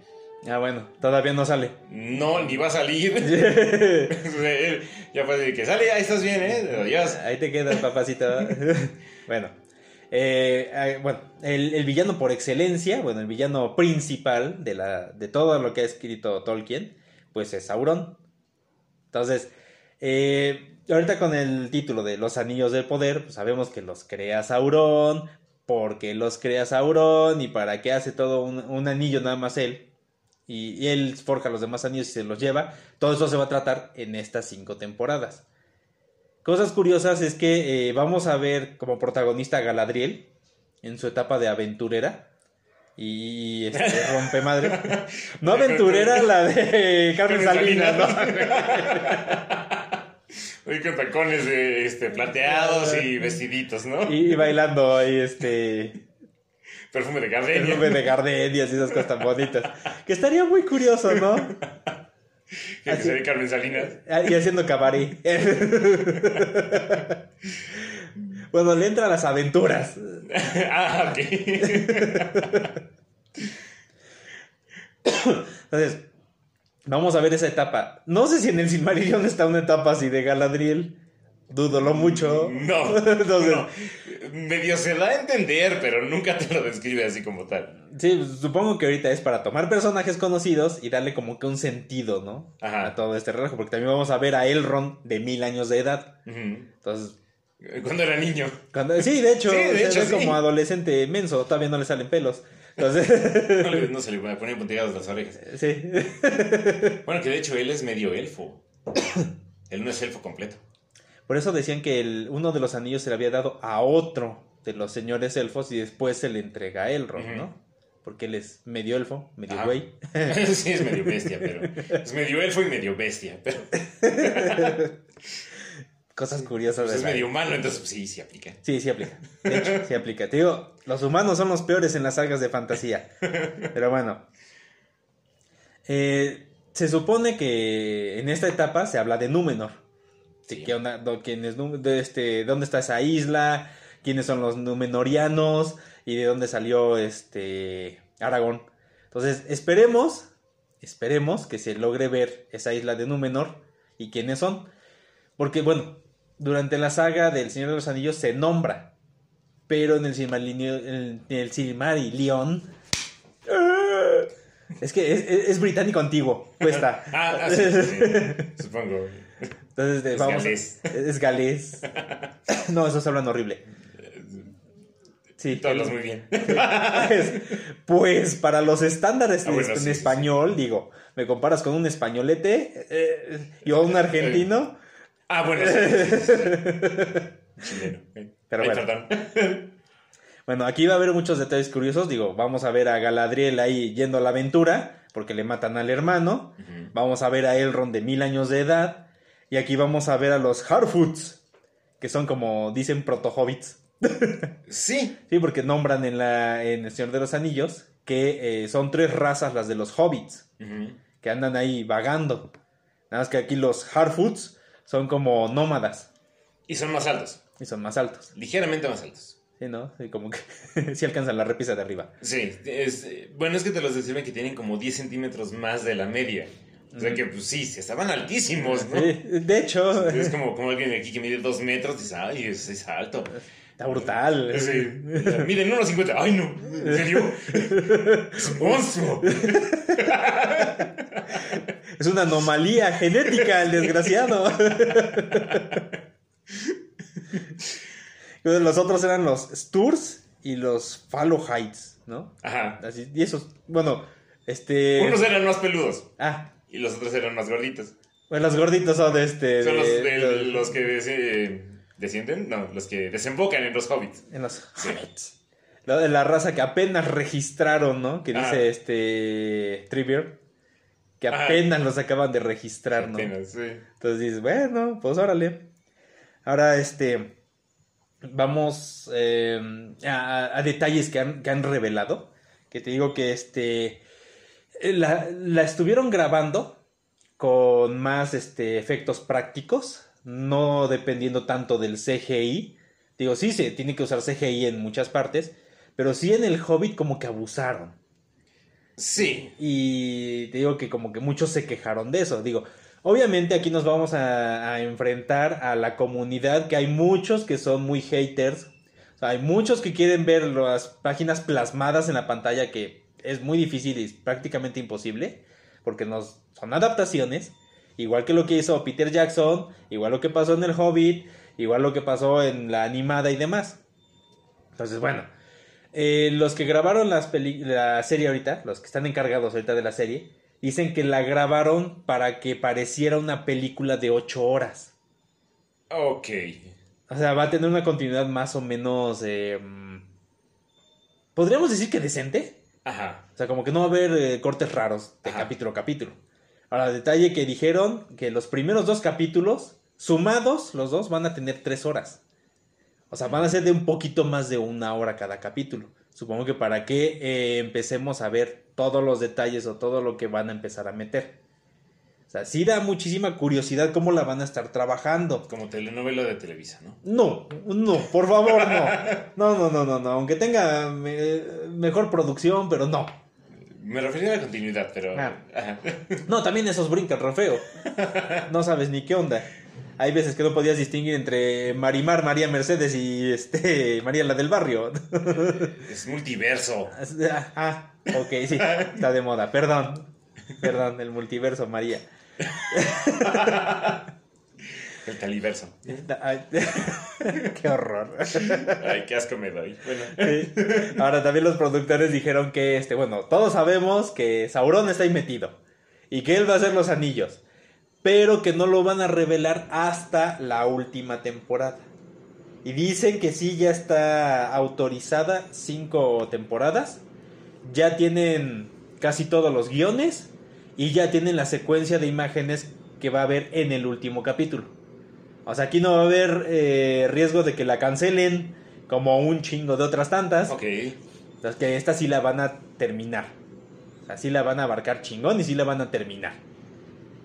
Ah, bueno, todavía no sale. No, ni va a salir. [laughs] Ya fue de que sale, ahí estás bien, ¿eh? Adiós. Ahí te quedas, papacito. [laughs] bueno, eh, eh, bueno el, el villano por excelencia, bueno, el villano principal de, la, de todo lo que ha escrito Tolkien, pues es Sauron. Entonces, eh, ahorita con el título de Los Anillos del Poder, pues sabemos que los crea Sauron, porque los crea Sauron y para qué hace todo un, un anillo nada más él. Y, y él forja los demás anillos y se los lleva. Todo eso se va a tratar en estas cinco temporadas. Cosas curiosas es que eh, vamos a ver como protagonista a Galadriel en su etapa de aventurera. Y este, [laughs] rompe madre. No aventurera la de [laughs] Carmen Salinas, ¿no? [laughs] Oye, con tacones eh, este, plateados y vestiditos, ¿no? Y, y bailando ahí este. Perfume de gardenia. nube de gardenias y esas cosas tan bonitas. Que estaría muy curioso, ¿no? Que se ve Carmen Salinas. Ah, Y haciendo cabaret. Bueno, le entra a las aventuras. [laughs] ah, ok. Entonces, vamos a ver esa etapa. No sé si en el Silmarillion está una etapa así de Galadriel. Dúdolo mucho. No, [laughs] Entonces, no. Medio se da a entender, pero nunca te lo describe así como tal. sí, supongo que ahorita es para tomar personajes conocidos y darle como que un sentido, ¿no? Ajá. A todo este relajo. Porque también vamos a ver a Elrond de mil años de edad. Entonces, Cuando era niño. cuando- sí, de hecho, Sí, de hecho, ve sí. como adolescente menso. Todavía no le salen pelos. Entonces, No, se le ponían puntilladas las orejas. sí. Bueno, que de hecho él es medio elfo. Él no es elfo completo. Por eso decían que el- uno de los anillos se le había dado a otro de los señores elfos y después se le entrega a Elrond. ¿no? Porque él es medio elfo, medio Ajá. güey. [laughs] sí, es medio bestia, pero. Es medio elfo y medio bestia. Pero... [laughs] cosas curiosas Pues de es la- medio humano, entonces pues, sí, sí aplica. Sí, sí aplica. De hecho, sí aplica. Te digo, los humanos son los peores en las sagas de fantasía. Pero bueno. Eh, se supone que en esta etapa se habla de Númenor. Sí. ¿Qué onda? Quién es de este, ¿Dónde está esa isla? ¿Quiénes son los Númenorianos? ¿Y de dónde salió este Aragón? Entonces, esperemos, esperemos que se logre ver esa isla de Númenor y quiénes son. Porque, bueno, durante la saga del Señor de los Anillos se nombra, pero en el, Silmarillion- en el Silmarillion... ¡ah! Es que es, es- es británico antiguo, cuesta. [laughs] Ah, ah, sí, sí, sí. supongo. Entonces, Es vamos, galés. Es galés. [laughs] No, esos hablan horrible. Sí. Tú hablas muy bien. [laughs] Pues, pues, para los estándares Ah, bueno, en sí, sí, español, digo, me comparas con un españolete eh, y a un argentino. Ah, bueno, sí. [laughs] Chileno. Pero Ay, bueno. perdón. [laughs] Bueno, aquí va a haber muchos detalles curiosos. Digo, vamos a ver a Galadriel ahí yendo a la aventura, porque le matan al hermano. Vamos a ver a Elrond de mil años de edad. Y aquí vamos a ver a los Harfoots, que son como dicen proto-hobbits. [laughs] Sí. Sí, porque nombran en, la, en El Señor de los Anillos que eh, son tres razas las de los hobbits, que andan ahí vagando. Nada más que aquí los Harfoots son como nómadas Y son más altos. y son más altos. Ligeramente más altos. Sí, ¿no? Sí, como que [laughs] sí alcanzan la repisa de arriba. Sí, es, eh, bueno, es que te los describen que tienen como 10 centímetros más de la media. O sea que, pues sí, sí, estaban altísimos, ¿no? Sí, de hecho, Es como, [laughs] como alguien aquí que mide 2 metros, dice, ay, es, es alto. está brutal. Sí. [laughs] Miden 1,50. Ay, no, ¿en serio? Es un monstruo. Es una anomalía genética, el desgraciado. Los otros eran los Sturs y los Falohites, ¿no? Ajá. Así, y esos, bueno, este... Unos eran más peludos Ah, y los otros eran más gorditos. bueno, los gorditos son de este... Son los, de- de- los- los que des- descienden, no, los que desembocan en los hobbits. En los Hobbits. La, la raza que apenas registraron, ¿no? Que dice Ah. este... Trivia. Que apenas los acaban de registrar, ¿no? Apenas, sí. Entonces dices, bueno, pues órale. Ahora, este, vamos eh, a, a detalles que han, que han revelado. Que te digo que, este, eh, la, la estuvieron grabando con más, este, efectos prácticos, no dependiendo tanto del CGI. Digo, sí, se tiene que usar CGI en muchas partes, pero sí en el Hobbit como que abusaron. Sí. Y te digo que como que muchos se quejaron de eso. Digo, obviamente aquí nos vamos a, enfrentar a la comunidad, que hay muchos que son muy haters. Hay muchos que quieren ver las páginas plasmadas en la pantalla, que es muy difícil y es prácticamente imposible, porque nos, son adaptaciones. Igual que lo que hizo Peter Jackson, igual lo que pasó en El Hobbit, igual lo que pasó en la animada y demás. Entonces, bueno, eh, los que grabaron las peli- la serie ahorita, los que están encargados ahorita de la serie, dicen que la grabaron para que pareciera una película de 8 horas. Ok. O sea, va a tener una continuidad más o menos... eh, mm, Podríamos decir que decente. Ajá. O sea, como que no va a haber eh, cortes raros de Ajá. capítulo a capítulo. Ahora, detalle que dijeron que los primeros dos capítulos, sumados los dos, van a tener tres horas. O sea, van a ser de un poquito más de una hora cada capítulo. Supongo que para que eh, empecemos a ver todos los detalles o todo lo que van a empezar a meter. O sea, sí da muchísima curiosidad cómo la van a estar trabajando. Como telenovela de Televisa, ¿no? No, no, por favor, no. No, no, no, no, no. Aunque tenga me- mejor producción, pero no. Me refería a la continuidad, pero. Ah. No, también esos brincan re feo. No sabes ni qué onda. Hay veces que no podías distinguir entre Marimar, María Mercedes y este [laughs] María la del barrio. Es multiverso. Ah, ok, sí, está de moda. Perdón. Perdón, el multiverso María. [laughs] El caliverso. Ay, [laughs] qué horror. Ay, qué asco me doy. Bueno. Sí. Ahora también los productores dijeron que este, bueno, todos sabemos que Sauron está ahí metido y que él va a hacer los anillos, pero que no lo van a revelar hasta la última temporada. Y dicen que sí ya está autorizada cinco temporadas, ya tienen casi todos los guiones y ya tienen la secuencia de imágenes que va a haber en el último capítulo. O sea, aquí no va a haber eh, riesgo de que la cancelen como un chingo de otras tantas. Ok. Entonces, que esta sí la van a terminar. O sea, sí la van a abarcar chingón y sí la van a terminar.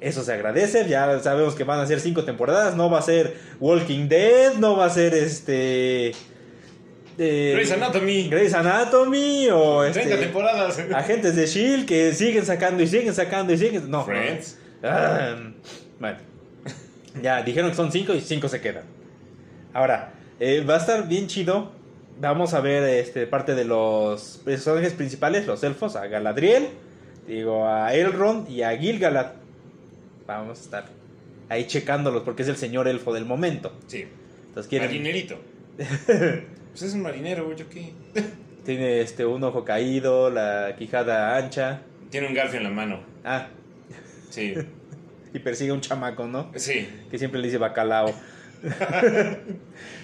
Eso se agradece, ya sabemos que van a ser cinco temporadas, no va a ser Walking Dead, no va a ser este... eh, Grey's Anatomy. Grey's Anatomy o 30 este, temporadas. Agentes de S.H.I.E.L.D. que siguen sacando y siguen sacando y siguen... No. Friends. Ah, bueno. [laughs] Ya, dijeron que son cinco y cinco se quedan. Ahora, eh, va a estar bien chido. Vamos a ver este, parte de los personajes principales, los elfos, a Galadriel, digo, a Elrond y a Gilgalad. Vamos a estar ahí checándolos porque es el señor elfo del momento. Sí. Entonces quieren, Marinerito. [laughs] Pues es un marinero, ¿yo qué? [laughs] tiene este, un ojo caído, la quijada ancha. Tiene un garfio en la mano. Ah, Sí. [laughs] y persigue a un chamaco, ¿no? Sí. que siempre le dice bacalao.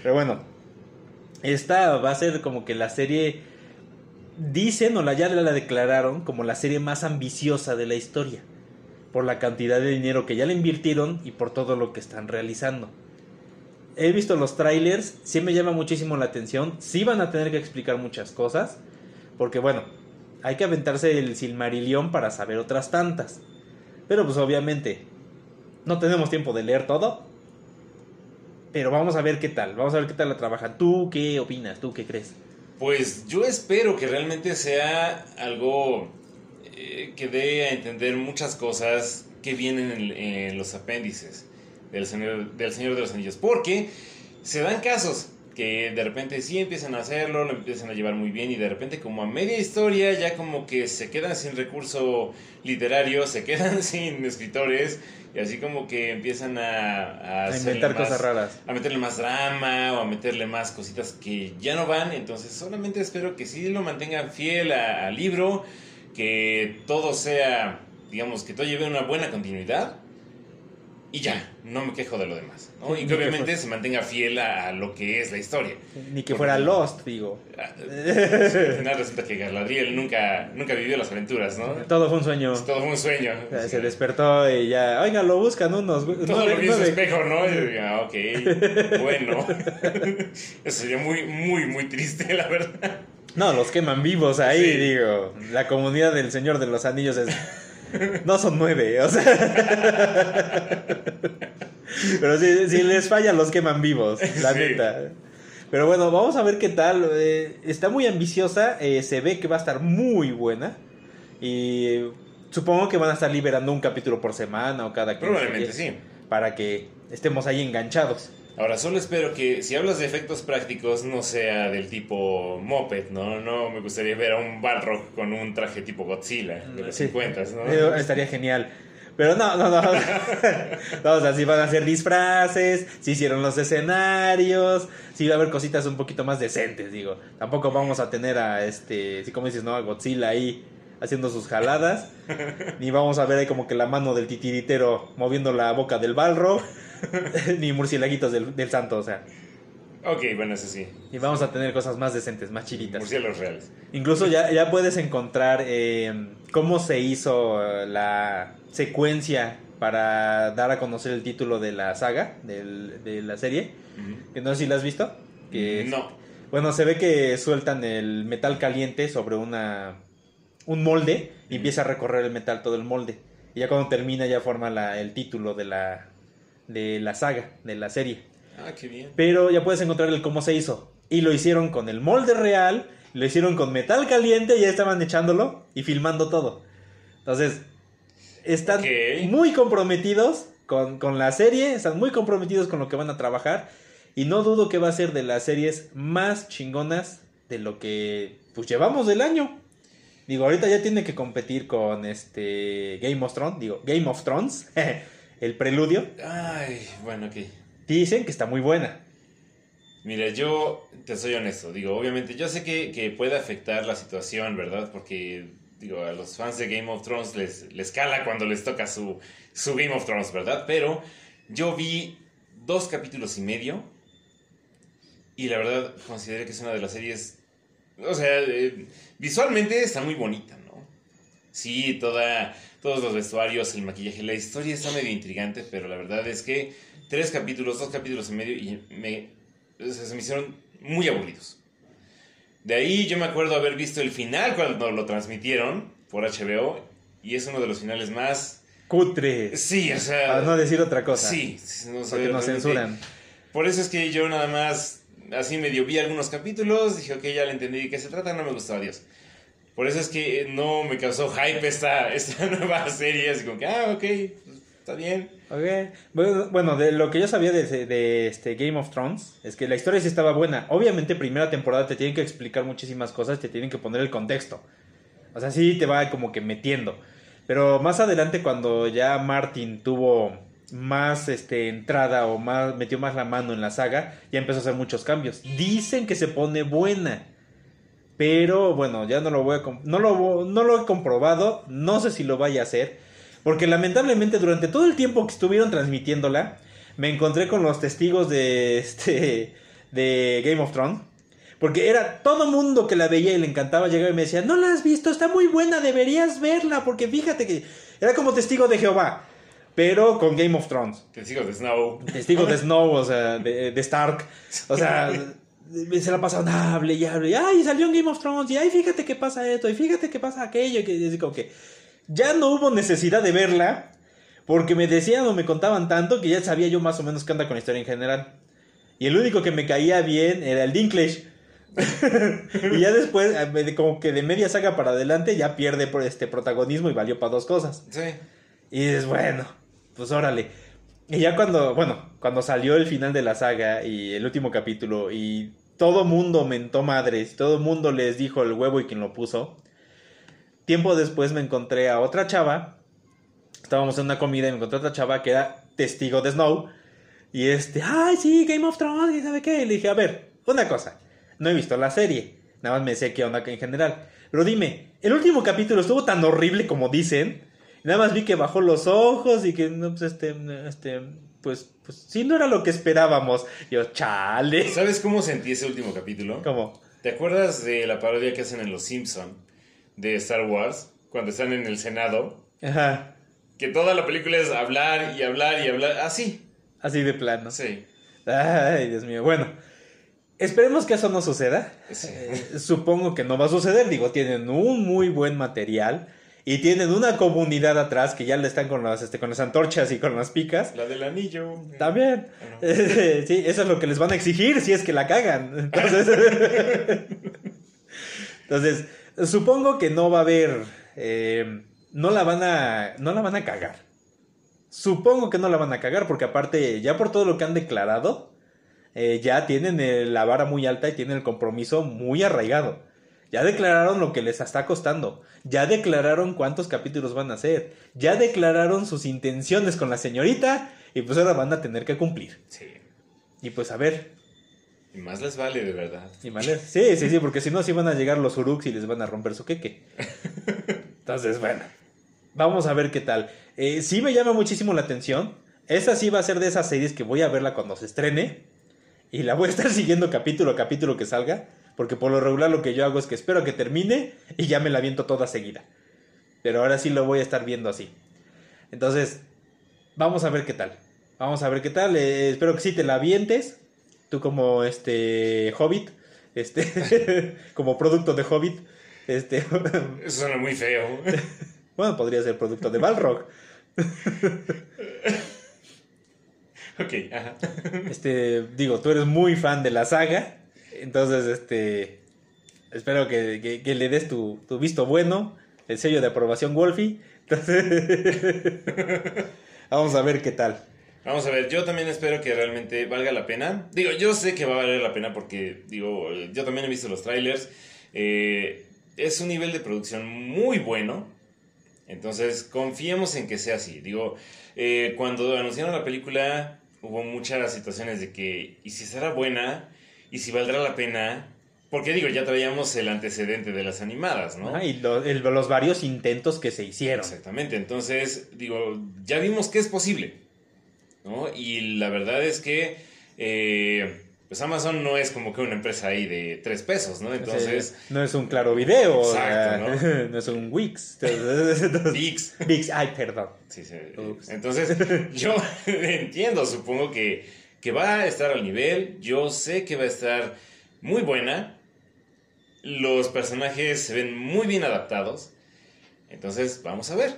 Pero bueno, esta va a ser como que la serie, dicen o la, ya la declararon como la serie más ambiciosa de la historia, por la cantidad de dinero que ya le invirtieron y por todo lo que están realizando. He visto los trailers, sí me llama muchísimo la atención, sí van a tener que explicar muchas cosas, porque bueno, hay que aventarse el Silmarillion para saber otras tantas. Pero pues obviamente no tenemos tiempo de leer todo. Pero vamos a ver qué tal. Vamos a ver qué tal la trabaja. ¿Tú qué opinas? ¿Tú qué crees? Pues yo espero que realmente sea algo eh, que dé a entender muchas cosas que vienen en, en los apéndices del Señor, del Señor de los Anillos. Porque se dan casos que de repente sí empiezan a hacerlo, lo empiezan a llevar muy bien y de repente como a media historia ya como que se quedan sin recurso literario, se quedan [laughs] sin escritores y así como que empiezan a, a, inventar más- cosas raras. a meterle más drama o a meterle más cositas que ya no van. Entonces solamente espero que sí lo mantengan fiel a- al libro, que todo sea, digamos, que todo lleve una buena continuidad. Y ya, no me quejo de lo demás. ¿no? Y que que obviamente se mantenga fiel a, lo que es la historia. Ni que fuera Lost, digo. Ah, [laughs] Al final resulta que Galadriel nunca, nunca vivió las aventuras, ¿no? Todo fue un sueño. Todo fue un sueño. O sea, Se despertó y ya. Oiga, lo buscan unos. Todo lo vi en su nueve- espejo, ¿no? Y yo digo, ah, ok, [laughs] bueno. [laughs] Eso sería muy, muy, muy triste, la verdad. No, los queman vivos ahí, Sí. digo. La comunidad del Señor de los Anillos es. [laughs] No son nueve, o sea. Pero si, si les falla, los queman vivos, la Sí. neta. Pero bueno, vamos a ver qué tal. eh, está muy ambiciosa, eh, se ve que va a estar muy buena. Y supongo que van a estar liberando un capítulo por semana o cada 15 Probablemente sí. Para que estemos ahí enganchados. Ahora, solo espero que si hablas de efectos prácticos no sea del tipo Moped, ¿no? No me gustaría ver a un Balrog con un traje tipo Godzilla de los Sí. 50, ¿no? Estaría genial. Pero no, no, no. [laughs] no, o sea, sí van a hacer disfraces, sí hicieron los escenarios, sí va a haber cositas un poquito más decentes, digo. Tampoco vamos a tener a este, sí como dices, ¿no? A Godzilla ahí haciendo sus jaladas. [laughs] Ni vamos a ver ahí como que la mano del titiritero moviendo la boca del balro. [laughs] ni murciélaguitos del, del santo, o sea. Ok, bueno, eso sí. Y vamos a tener cosas más decentes, más chiditas. Murciélagos reales. Incluso ya, ya puedes encontrar eh, cómo se hizo la secuencia para dar a conocer el título de la saga, del- de la serie. Ujú. Que no sé si la has visto. Que es- No. Bueno, se ve que sueltan el metal caliente sobre una un molde y empieza a recorrer el metal todo el molde. Y ya cuando termina ya forma la- el título de la, de la saga, de la serie. Ah, qué bien. Pero ya puedes encontrar el cómo se hizo. Y lo hicieron con el molde real, lo hicieron con metal caliente, y ya estaban echándolo y filmando todo. Entonces, están muy comprometidos con, con la serie, están muy comprometidos con lo que van a trabajar. Y no dudo que va a ser de las series más chingonas de lo que pues llevamos del año. Digo, ahorita ya tiene que competir con este Game of Thrones, digo, Game of Thrones, [laughs] el preludio. Ay, bueno, ok. Dicen que está muy buena. Mira, yo te soy honesto, digo, obviamente, yo sé que, que puede afectar la situación, ¿verdad? Porque, digo, a los fans de Game of Thrones les, les cala cuando les toca su, su Game of Thrones, ¿verdad? Pero yo vi dos capítulos y medio y la verdad consideré que es una de las series, o sea, eh, visualmente está muy bonita, ¿no? Sí, toda, todos los vestuarios, el maquillaje, la historia está medio intrigante, pero la verdad es que tres capítulos, dos capítulos y medio, y me, se me hicieron muy aburridos. De ahí yo me acuerdo haber visto el final cuando lo transmitieron por HBO, y es uno de los finales más... Cutre. Sí, o sea... Para no decir otra cosa. Sí, no sé, Porque nos censuran. Por eso es que yo nada más, así medio vi algunos capítulos, dije, ok, ya le entendí de qué se trata, no me gustó, adiós. Por eso es que no me causó hype esta, esta [laughs] nueva serie, así como que, ah, ok, está bien. Ok. Bueno, Bueno, de lo que yo sabía de, de este Game of Thrones es que la historia sí estaba buena. Obviamente, primera temporada te tienen que explicar muchísimas cosas, te tienen que poner el contexto. O sea, sí te va como que metiendo. Pero más adelante, cuando ya Martin tuvo más este, entrada o más metió más la mano en la saga, ya empezó a hacer muchos cambios. Dicen que se pone buena. Pero bueno, ya no lo voy a no lo no lo he comprobado, no sé si lo vaya a hacer, porque lamentablemente durante todo el tiempo que estuvieron transmitiéndola, me encontré con los testigos de este de Game of Thrones, porque era todo mundo que la veía y le encantaba llegaba y me decía, "No la has visto, está muy buena, deberías verla, porque fíjate que era como testigo de Jehová, pero con Game of Thrones." Te sigo de Snow. Testigos de Snow, o sea, de, de Stark. O sea, [laughs] se la pasaban, hable y hable. Y, ay, salió en Game of Thrones. Y ay, fíjate que pasa esto. Y fíjate que pasa aquello. Y que, así como que ya no hubo necesidad de verla. Porque me decían o me contaban tanto que ya sabía yo más o menos qué anda con la historia en general. Y el único que me caía bien era el Dinklage. [laughs] y ya después, eh, como que de media saga para adelante, ya pierde por este protagonismo y valió para dos cosas. Sí. Y dices, bueno, pues órale. Y ya cuando, bueno, cuando salió el final de la saga y el último capítulo y todo mundo mentó madres, todo mundo les dijo el huevo y quien lo puso. Tiempo después me encontré a otra chava. Estábamos en una comida y me encontré a otra chava que era testigo de Snow. Y este, ay, sí, Game of Thrones, y sabe qué. Y le dije, a ver, una cosa. No he visto la serie. Nada más me sé qué onda en general. Pero dime, ¿el último capítulo estuvo tan horrible como dicen? Nada más vi que bajó los ojos y que, no, pues, este, este, pues, pues, sí, no era lo que esperábamos. Yo, chale. ¿Sabes cómo sentí ese último capítulo? ¿Cómo? ¿Te acuerdas de la parodia que hacen en Los Simpson de Star Wars? Cuando están en el Senado. Ajá. Que toda la película es hablar y hablar y hablar. Así. Así de plano. Sí. Ay, Dios mío. Bueno, esperemos que eso no suceda. Sí. Eh, supongo que no va a suceder. Digo, tienen un muy buen material y tienen una comunidad atrás que ya le están con las, este, con las antorchas y con las picas. La del anillo. También. [laughs] sí, eso es lo que les van a exigir si es que la cagan. Entonces, [laughs] Entonces supongo que no va a haber. eh, no la van a. No la van a cagar. Supongo que no la van a cagar porque aparte, ya por todo lo que han declarado, eh, ya tienen eh, la vara muy alta y tienen el compromiso muy arraigado. Ya declararon lo que les está costando. Ya declararon cuántos capítulos van a hacer. Ya declararon sus intenciones con la señorita. Y pues ahora van a tener que cumplir. Sí. Y pues a ver. Y más les vale, de verdad. Y vale. Sí, sí, sí, porque si no, sí van a llegar los uruks y les van a romper su queque. [laughs] Entonces, bueno. Vamos a ver qué tal. Eh, sí me llama muchísimo la atención. Esa sí va a ser de esas series que voy a verla cuando se estrene. Y la voy a estar [laughs] siguiendo capítulo a capítulo que salga. Porque por lo regular lo que yo hago es que espero a que termine y ya me la viento toda seguida. Pero ahora sí lo voy a estar viendo así. Entonces, vamos a ver qué tal. Vamos a ver qué tal. Eh, espero que sí te la avientes. Tú como este Hobbit. Este. [laughs] como producto de Hobbit. Este. [laughs] Eso suena muy feo. [laughs] bueno, podría ser producto de Balrog. ok, ajá. Este, digo, tú eres muy fan de la saga. Entonces, este. Espero que, que- le des tu, tu visto bueno. El sello de aprobación Wolfie. Entonces, [laughs] vamos a ver qué tal. Vamos a ver, yo también espero que realmente valga la pena. Digo, yo sé que va a valer la pena porque, digo, yo también he visto los trailers. Eh, es un nivel de producción muy bueno. Entonces, confiemos en que sea así. Digo, eh, cuando anunciaron la película, hubo muchas situaciones de que, ¿y si será buena? ¿Y si valdrá la pena? Porque, digo, ya traíamos el antecedente de las animadas, ¿no? Ajá, y lo- el- los varios intentos que se hicieron. Exactamente, entonces, digo, ya vimos que es posible, ¿no? Y la verdad es que eh, pues Amazon no es como que una empresa ahí de tres pesos, ¿no? Entonces... no es un claro video, Exacto, ¿no? [laughs] ¿no? es un Wix. VIX. [laughs] Vix, ay, perdón. Sí, sí. Entonces, yo [laughs] entiendo, supongo que, que va a estar al nivel. Yo sé que va a estar muy buena. Los personajes se ven muy bien adaptados. Entonces, vamos a ver.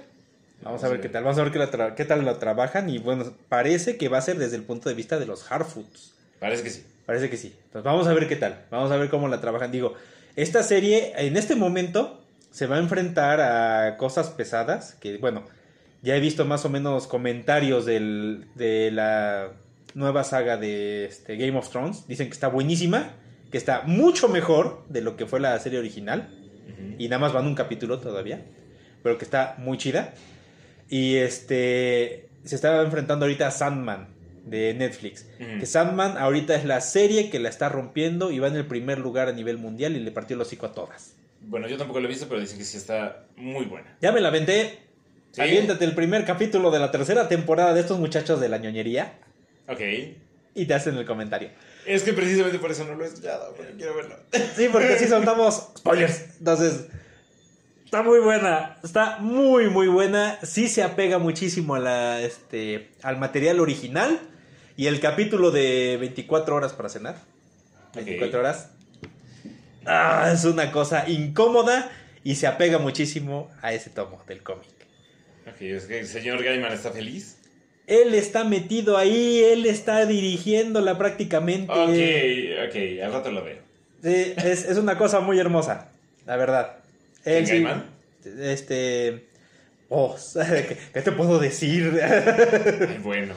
Vamos a ver qué tal, vamos a ver qué, la tra- qué tal la trabajan y bueno, parece que va a ser desde el punto de vista de los hard foods. Parece que sí. Parece que sí. Entonces vamos a ver qué tal, vamos a ver cómo la trabajan. Digo, esta serie en este momento se va a enfrentar a cosas pesadas, que bueno, ya he visto más o menos comentarios del, de la nueva saga de este, Game of Thrones. Dicen que está buenísima, que está mucho mejor de lo que fue la serie original. Y nada más van un capítulo todavía. Pero que está muy chida. Y este. Se está enfrentando ahorita a Sandman de Netflix. Que Sandman ahorita es la serie que la está rompiendo y va en el primer lugar a nivel mundial y le partió el hocico a todas. Bueno, yo tampoco lo he visto, pero dicen que sí está muy buena. Ya me la aventé. ¿Sí? Aviéntate el primer capítulo de la tercera temporada de estos muchachos de la ñoñería Ok. y te hacen el comentario. Es que precisamente por eso no lo he escuchado, porque quiero verlo. Sí, porque así soltamos [laughs] spoilers. Entonces, está muy buena. Está muy, muy buena. Sí se apega muchísimo a la, este, al material original. Y el capítulo de 24 horas para cenar. 24 Ok. horas. Ah, es una cosa incómoda. Y se apega muchísimo a ese tomo del cómic. Ok, es que el señor Gaiman está feliz. Él está metido ahí, él está dirigiéndola prácticamente. Ok, ok, al rato lo veo. Sí, es, es una cosa muy hermosa, la verdad. Él ¿Quién, sí-? Este. Oh, [laughs] ¿qué, qué te puedo decir? Ay, bueno.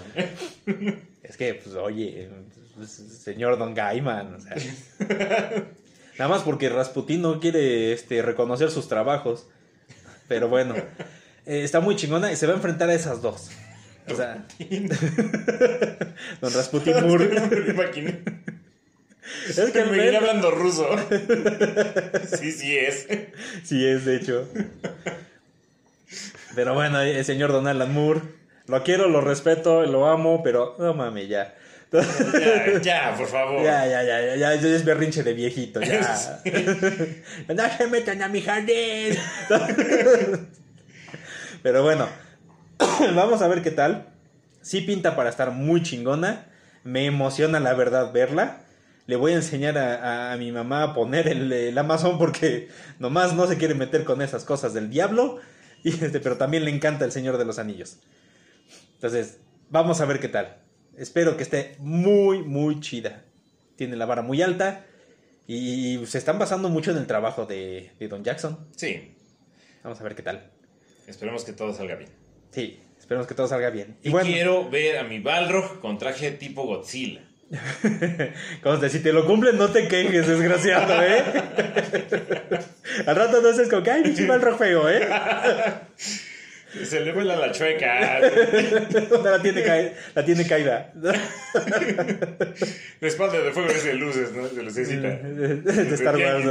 [laughs] es que, pues, oye, pues, señor Don Gaiman, o sea. Nada más porque Rasputín no quiere este, reconocer sus trabajos. Pero bueno, eh, está muy chingona y se va a enfrentar a esas dos. O sea, [laughs] Don Rasputín Moore. Es que Me imaginé hablando ruso. [laughs] Sí, sí es. Sí es, de hecho. Pero bueno, el señor Don Alan Moore. Lo quiero, lo respeto, lo amo, pero no mames, ya. Ya, ya, por [laughs] favor. Ya, ya, ya, ya, ya, es berrinche de viejito, ya. no se metan a mi jardín. Pero bueno, [laughs] vamos a ver qué tal. Sí pinta para estar muy chingona. Me emociona la verdad verla. Le voy a enseñar a, a- a mi mamá a poner el, el Amazon porque nomás no se quiere meter con esas cosas del diablo. [laughs] Y este, pero también le encanta el Señor de los Anillos. Entonces, vamos a ver qué tal. Espero que esté muy, muy chida. Tiene la vara muy alta. Y se están basando mucho en el trabajo de, de Don Jackson. Sí, Vamos a ver qué tal. esperemos que todo salga bien. Sí, esperemos que todo salga bien. Y, quiero ver a mi Balrog con traje tipo Godzilla. [laughs] Como si te lo cumplen, no te quejes, desgraciado, ¿eh? [laughs] Al rato no es como que, ay, mal rock feo, ¿eh? [laughs] Se le vuela la chueca. la, tiene caída, la tiene caída. La espalda de fuego es de luces, ¿no? Lucecita. De Star Wars,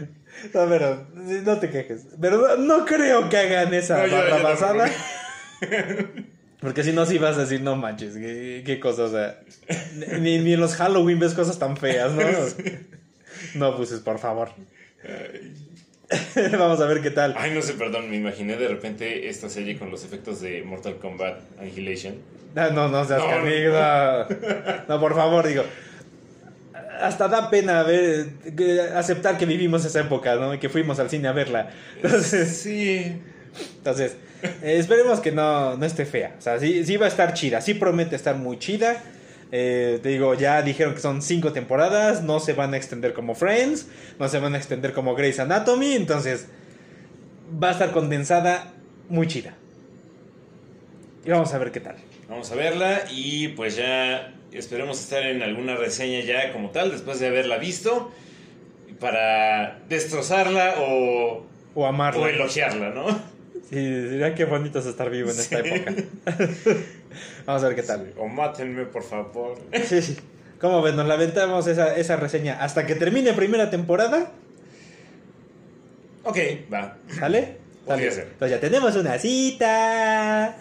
¿no? No, pero no te quejes. Pero no, no creo que hagan esa No, yo- barra yo basada. [laughs] Porque si no, sí vas a decir, no manches, qué, qué cosa, o sea. Ni, ni en los Halloween ves cosas tan feas, ¿no? [laughs] No, pues por favor. [laughs] Vamos a ver qué tal. Ay, no sé, perdón, me imaginé de repente esta serie con los efectos de Mortal Kombat Annihilation. Ah, No, no seas No, carnívoro. No, por favor, digo. Hasta da pena ver, aceptar que vivimos esa época, ¿no? Y que fuimos al cine a verla. Entonces, Sí. entonces eh, esperemos que no, no esté fea. O sea, sí, sí va a estar chida. Sí promete estar muy chida. Eh, te digo, ya dijeron que son cinco temporadas. No se van a extender como Friends. No se van a extender como Grey's Anatomy. Entonces, va a estar condensada muy chida. Y vamos a ver qué tal. Vamos a verla y pues ya esperemos estar en alguna reseña ya como tal después de haberla visto para destrozarla o, O amarla. o elogiarla, ¿no? Sí, mira qué bonito es estar vivo en esta Sí. época. [laughs] Vamos a ver qué tal. O mátenme, por favor. Sí, sí. ¿Cómo ven? Nos la aventamos esa, esa reseña hasta que termine primera temporada. Ok, va. ¿Sale? Podría ser. Entonces ya tenemos una cita.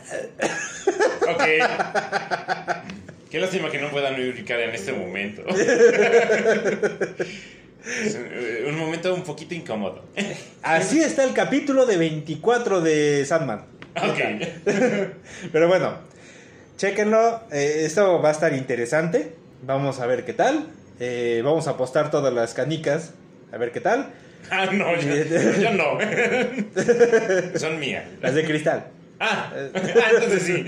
Ok. [laughs] Qué lástima que no puedan ubicar en este momento. [laughs] Es un- momento un poquito incómodo. Así está el capítulo de 24 de Sandman. Ok. [laughs] Pero bueno, chéquenlo. eh, esto va a estar interesante. Vamos a ver qué tal. Eh, vamos a apostar todas las canicas. A ver qué tal. Ah, no, yo, [laughs] yo no. Son mías. Las de cristal. Ah, ah, entonces sí.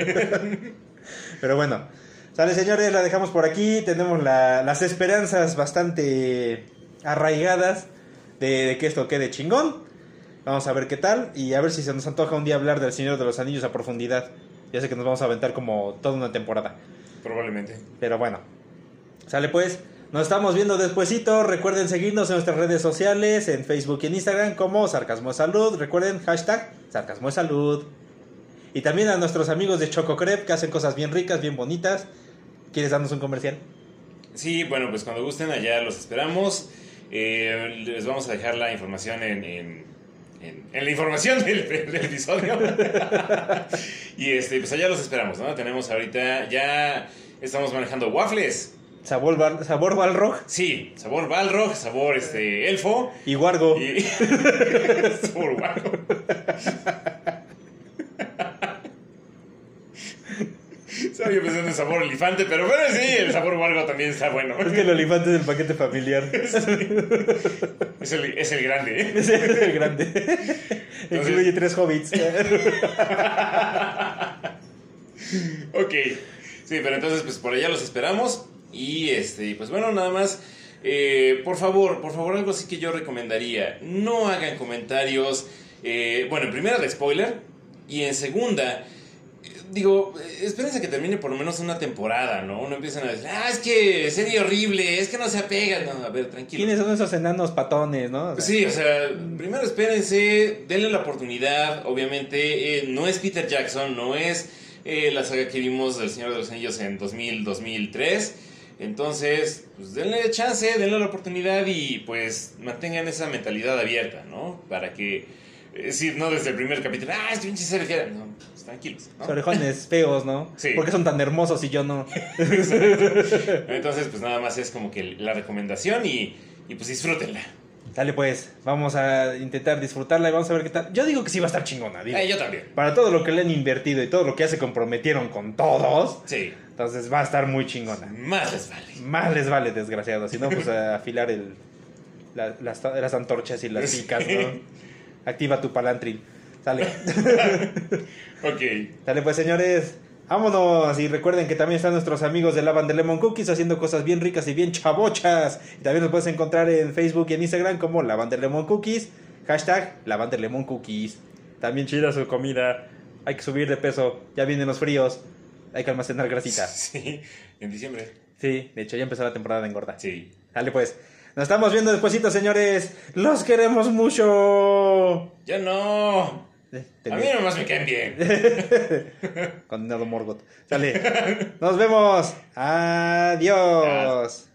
Pero bueno. Sale señores, la dejamos por aquí. Tenemos la- las esperanzas bastante arraigadas de, de que esto quede chingón. Vamos a ver qué tal. Y a ver si se nos antoja un día hablar del Señor de los Anillos a profundidad. Ya sé que nos vamos a aventar como toda una temporada. Probablemente. Pero bueno. Sale pues. Nos estamos viendo despuesito. Recuerden seguirnos en nuestras redes sociales, en Facebook y en Instagram como Sarcasmo de Salud. Recuerden hashtag Sarcasmo de Salud. Y también a nuestros amigos de Choco Crep que hacen cosas bien ricas, bien bonitas. ¿Quieres darnos un comercial? Sí, bueno, pues cuando gusten allá los esperamos. Eh, les vamos a dejar la información en, en, en- en la información del, del episodio. [laughs] y este, pues allá los esperamos, ¿no? Tenemos ahorita, ya estamos manejando waffles. Sabor, Bal- sabor Balrog Sí, sabor Balrog, sabor este, elfo. y Wargo. Y... [laughs] sabor guaco. [laughs] Yo pensando en sabor elefante, pero bueno, sí, el sabor wargo también está bueno. Es que el olifante es el paquete familiar. [laughs] Es el, es el grande. ¿eh? es el grande. Incluye tres hobbits. [laughs] Ok. Sí, pero entonces, pues por allá los esperamos. Y este, pues bueno, nada más. eh, por favor, por favor, algo sí que yo recomendaría. No hagan comentarios. eh, bueno, en primera de spoiler. Y en segunda. Eh, Digo, eh, espérense que termine por lo menos una temporada, ¿no? No empiezan a decir, ah, es que sería horrible, es que no se apegan. No, a ver, tranquilo. ¿Quiénes son esos enanos patones, no? O sea, Sí, o sea, primero espérense, denle la oportunidad. Obviamente, eh, no es Peter Jackson, no es eh, la saga que vimos del Señor de los Anillos en 2000, 2003. Entonces, pues denle chance, denle la oportunidad y pues mantengan esa mentalidad abierta, ¿no? Para que, es decir, no desde el primer capítulo, ah, este pinche serie fiera". No, tranquilos, ¿no? Orejones feos, ¿no? [laughs] Sí. ¿Por qué son tan hermosos y yo no? [laughs] Entonces, pues nada más es como que la recomendación y, y pues disfrútenla. Dale pues, vamos a intentar disfrutarla y vamos a ver qué tal. Yo digo que sí va a estar chingona, digo. Eh, yo también. Para todo lo que le han invertido y todo lo que ya se comprometieron con todos, Sí, entonces va a estar muy chingona. más les vale. Más les vale, desgraciado. Si no, pues a [laughs] afilar el, la- las, las antorchas y las picas, ¿no? Activa tu palantril. Sale. [laughs] Ok. Dale pues, señores. Vámonos. Y recuerden que también están nuestros amigos de Lavan de Lemon Cookies haciendo cosas bien ricas y bien chabochas. Y también nos puedes encontrar en Facebook y en Instagram como Lavan de Lemon Cookies. Hashtag Lavan de Lemon Cookies. También chida su comida. Hay que subir de peso. Ya vienen los fríos. Hay que almacenar grasita. [laughs] Sí, en diciembre. Sí, de hecho ya empezó la temporada de engorda. Sí. Dale pues. Nos estamos viendo despuesito, señores. Los queremos mucho. Ya no. Eh, A mí nomás me caen bien. [laughs] Condenado Morgoth. Sale. Nos vemos. Adiós.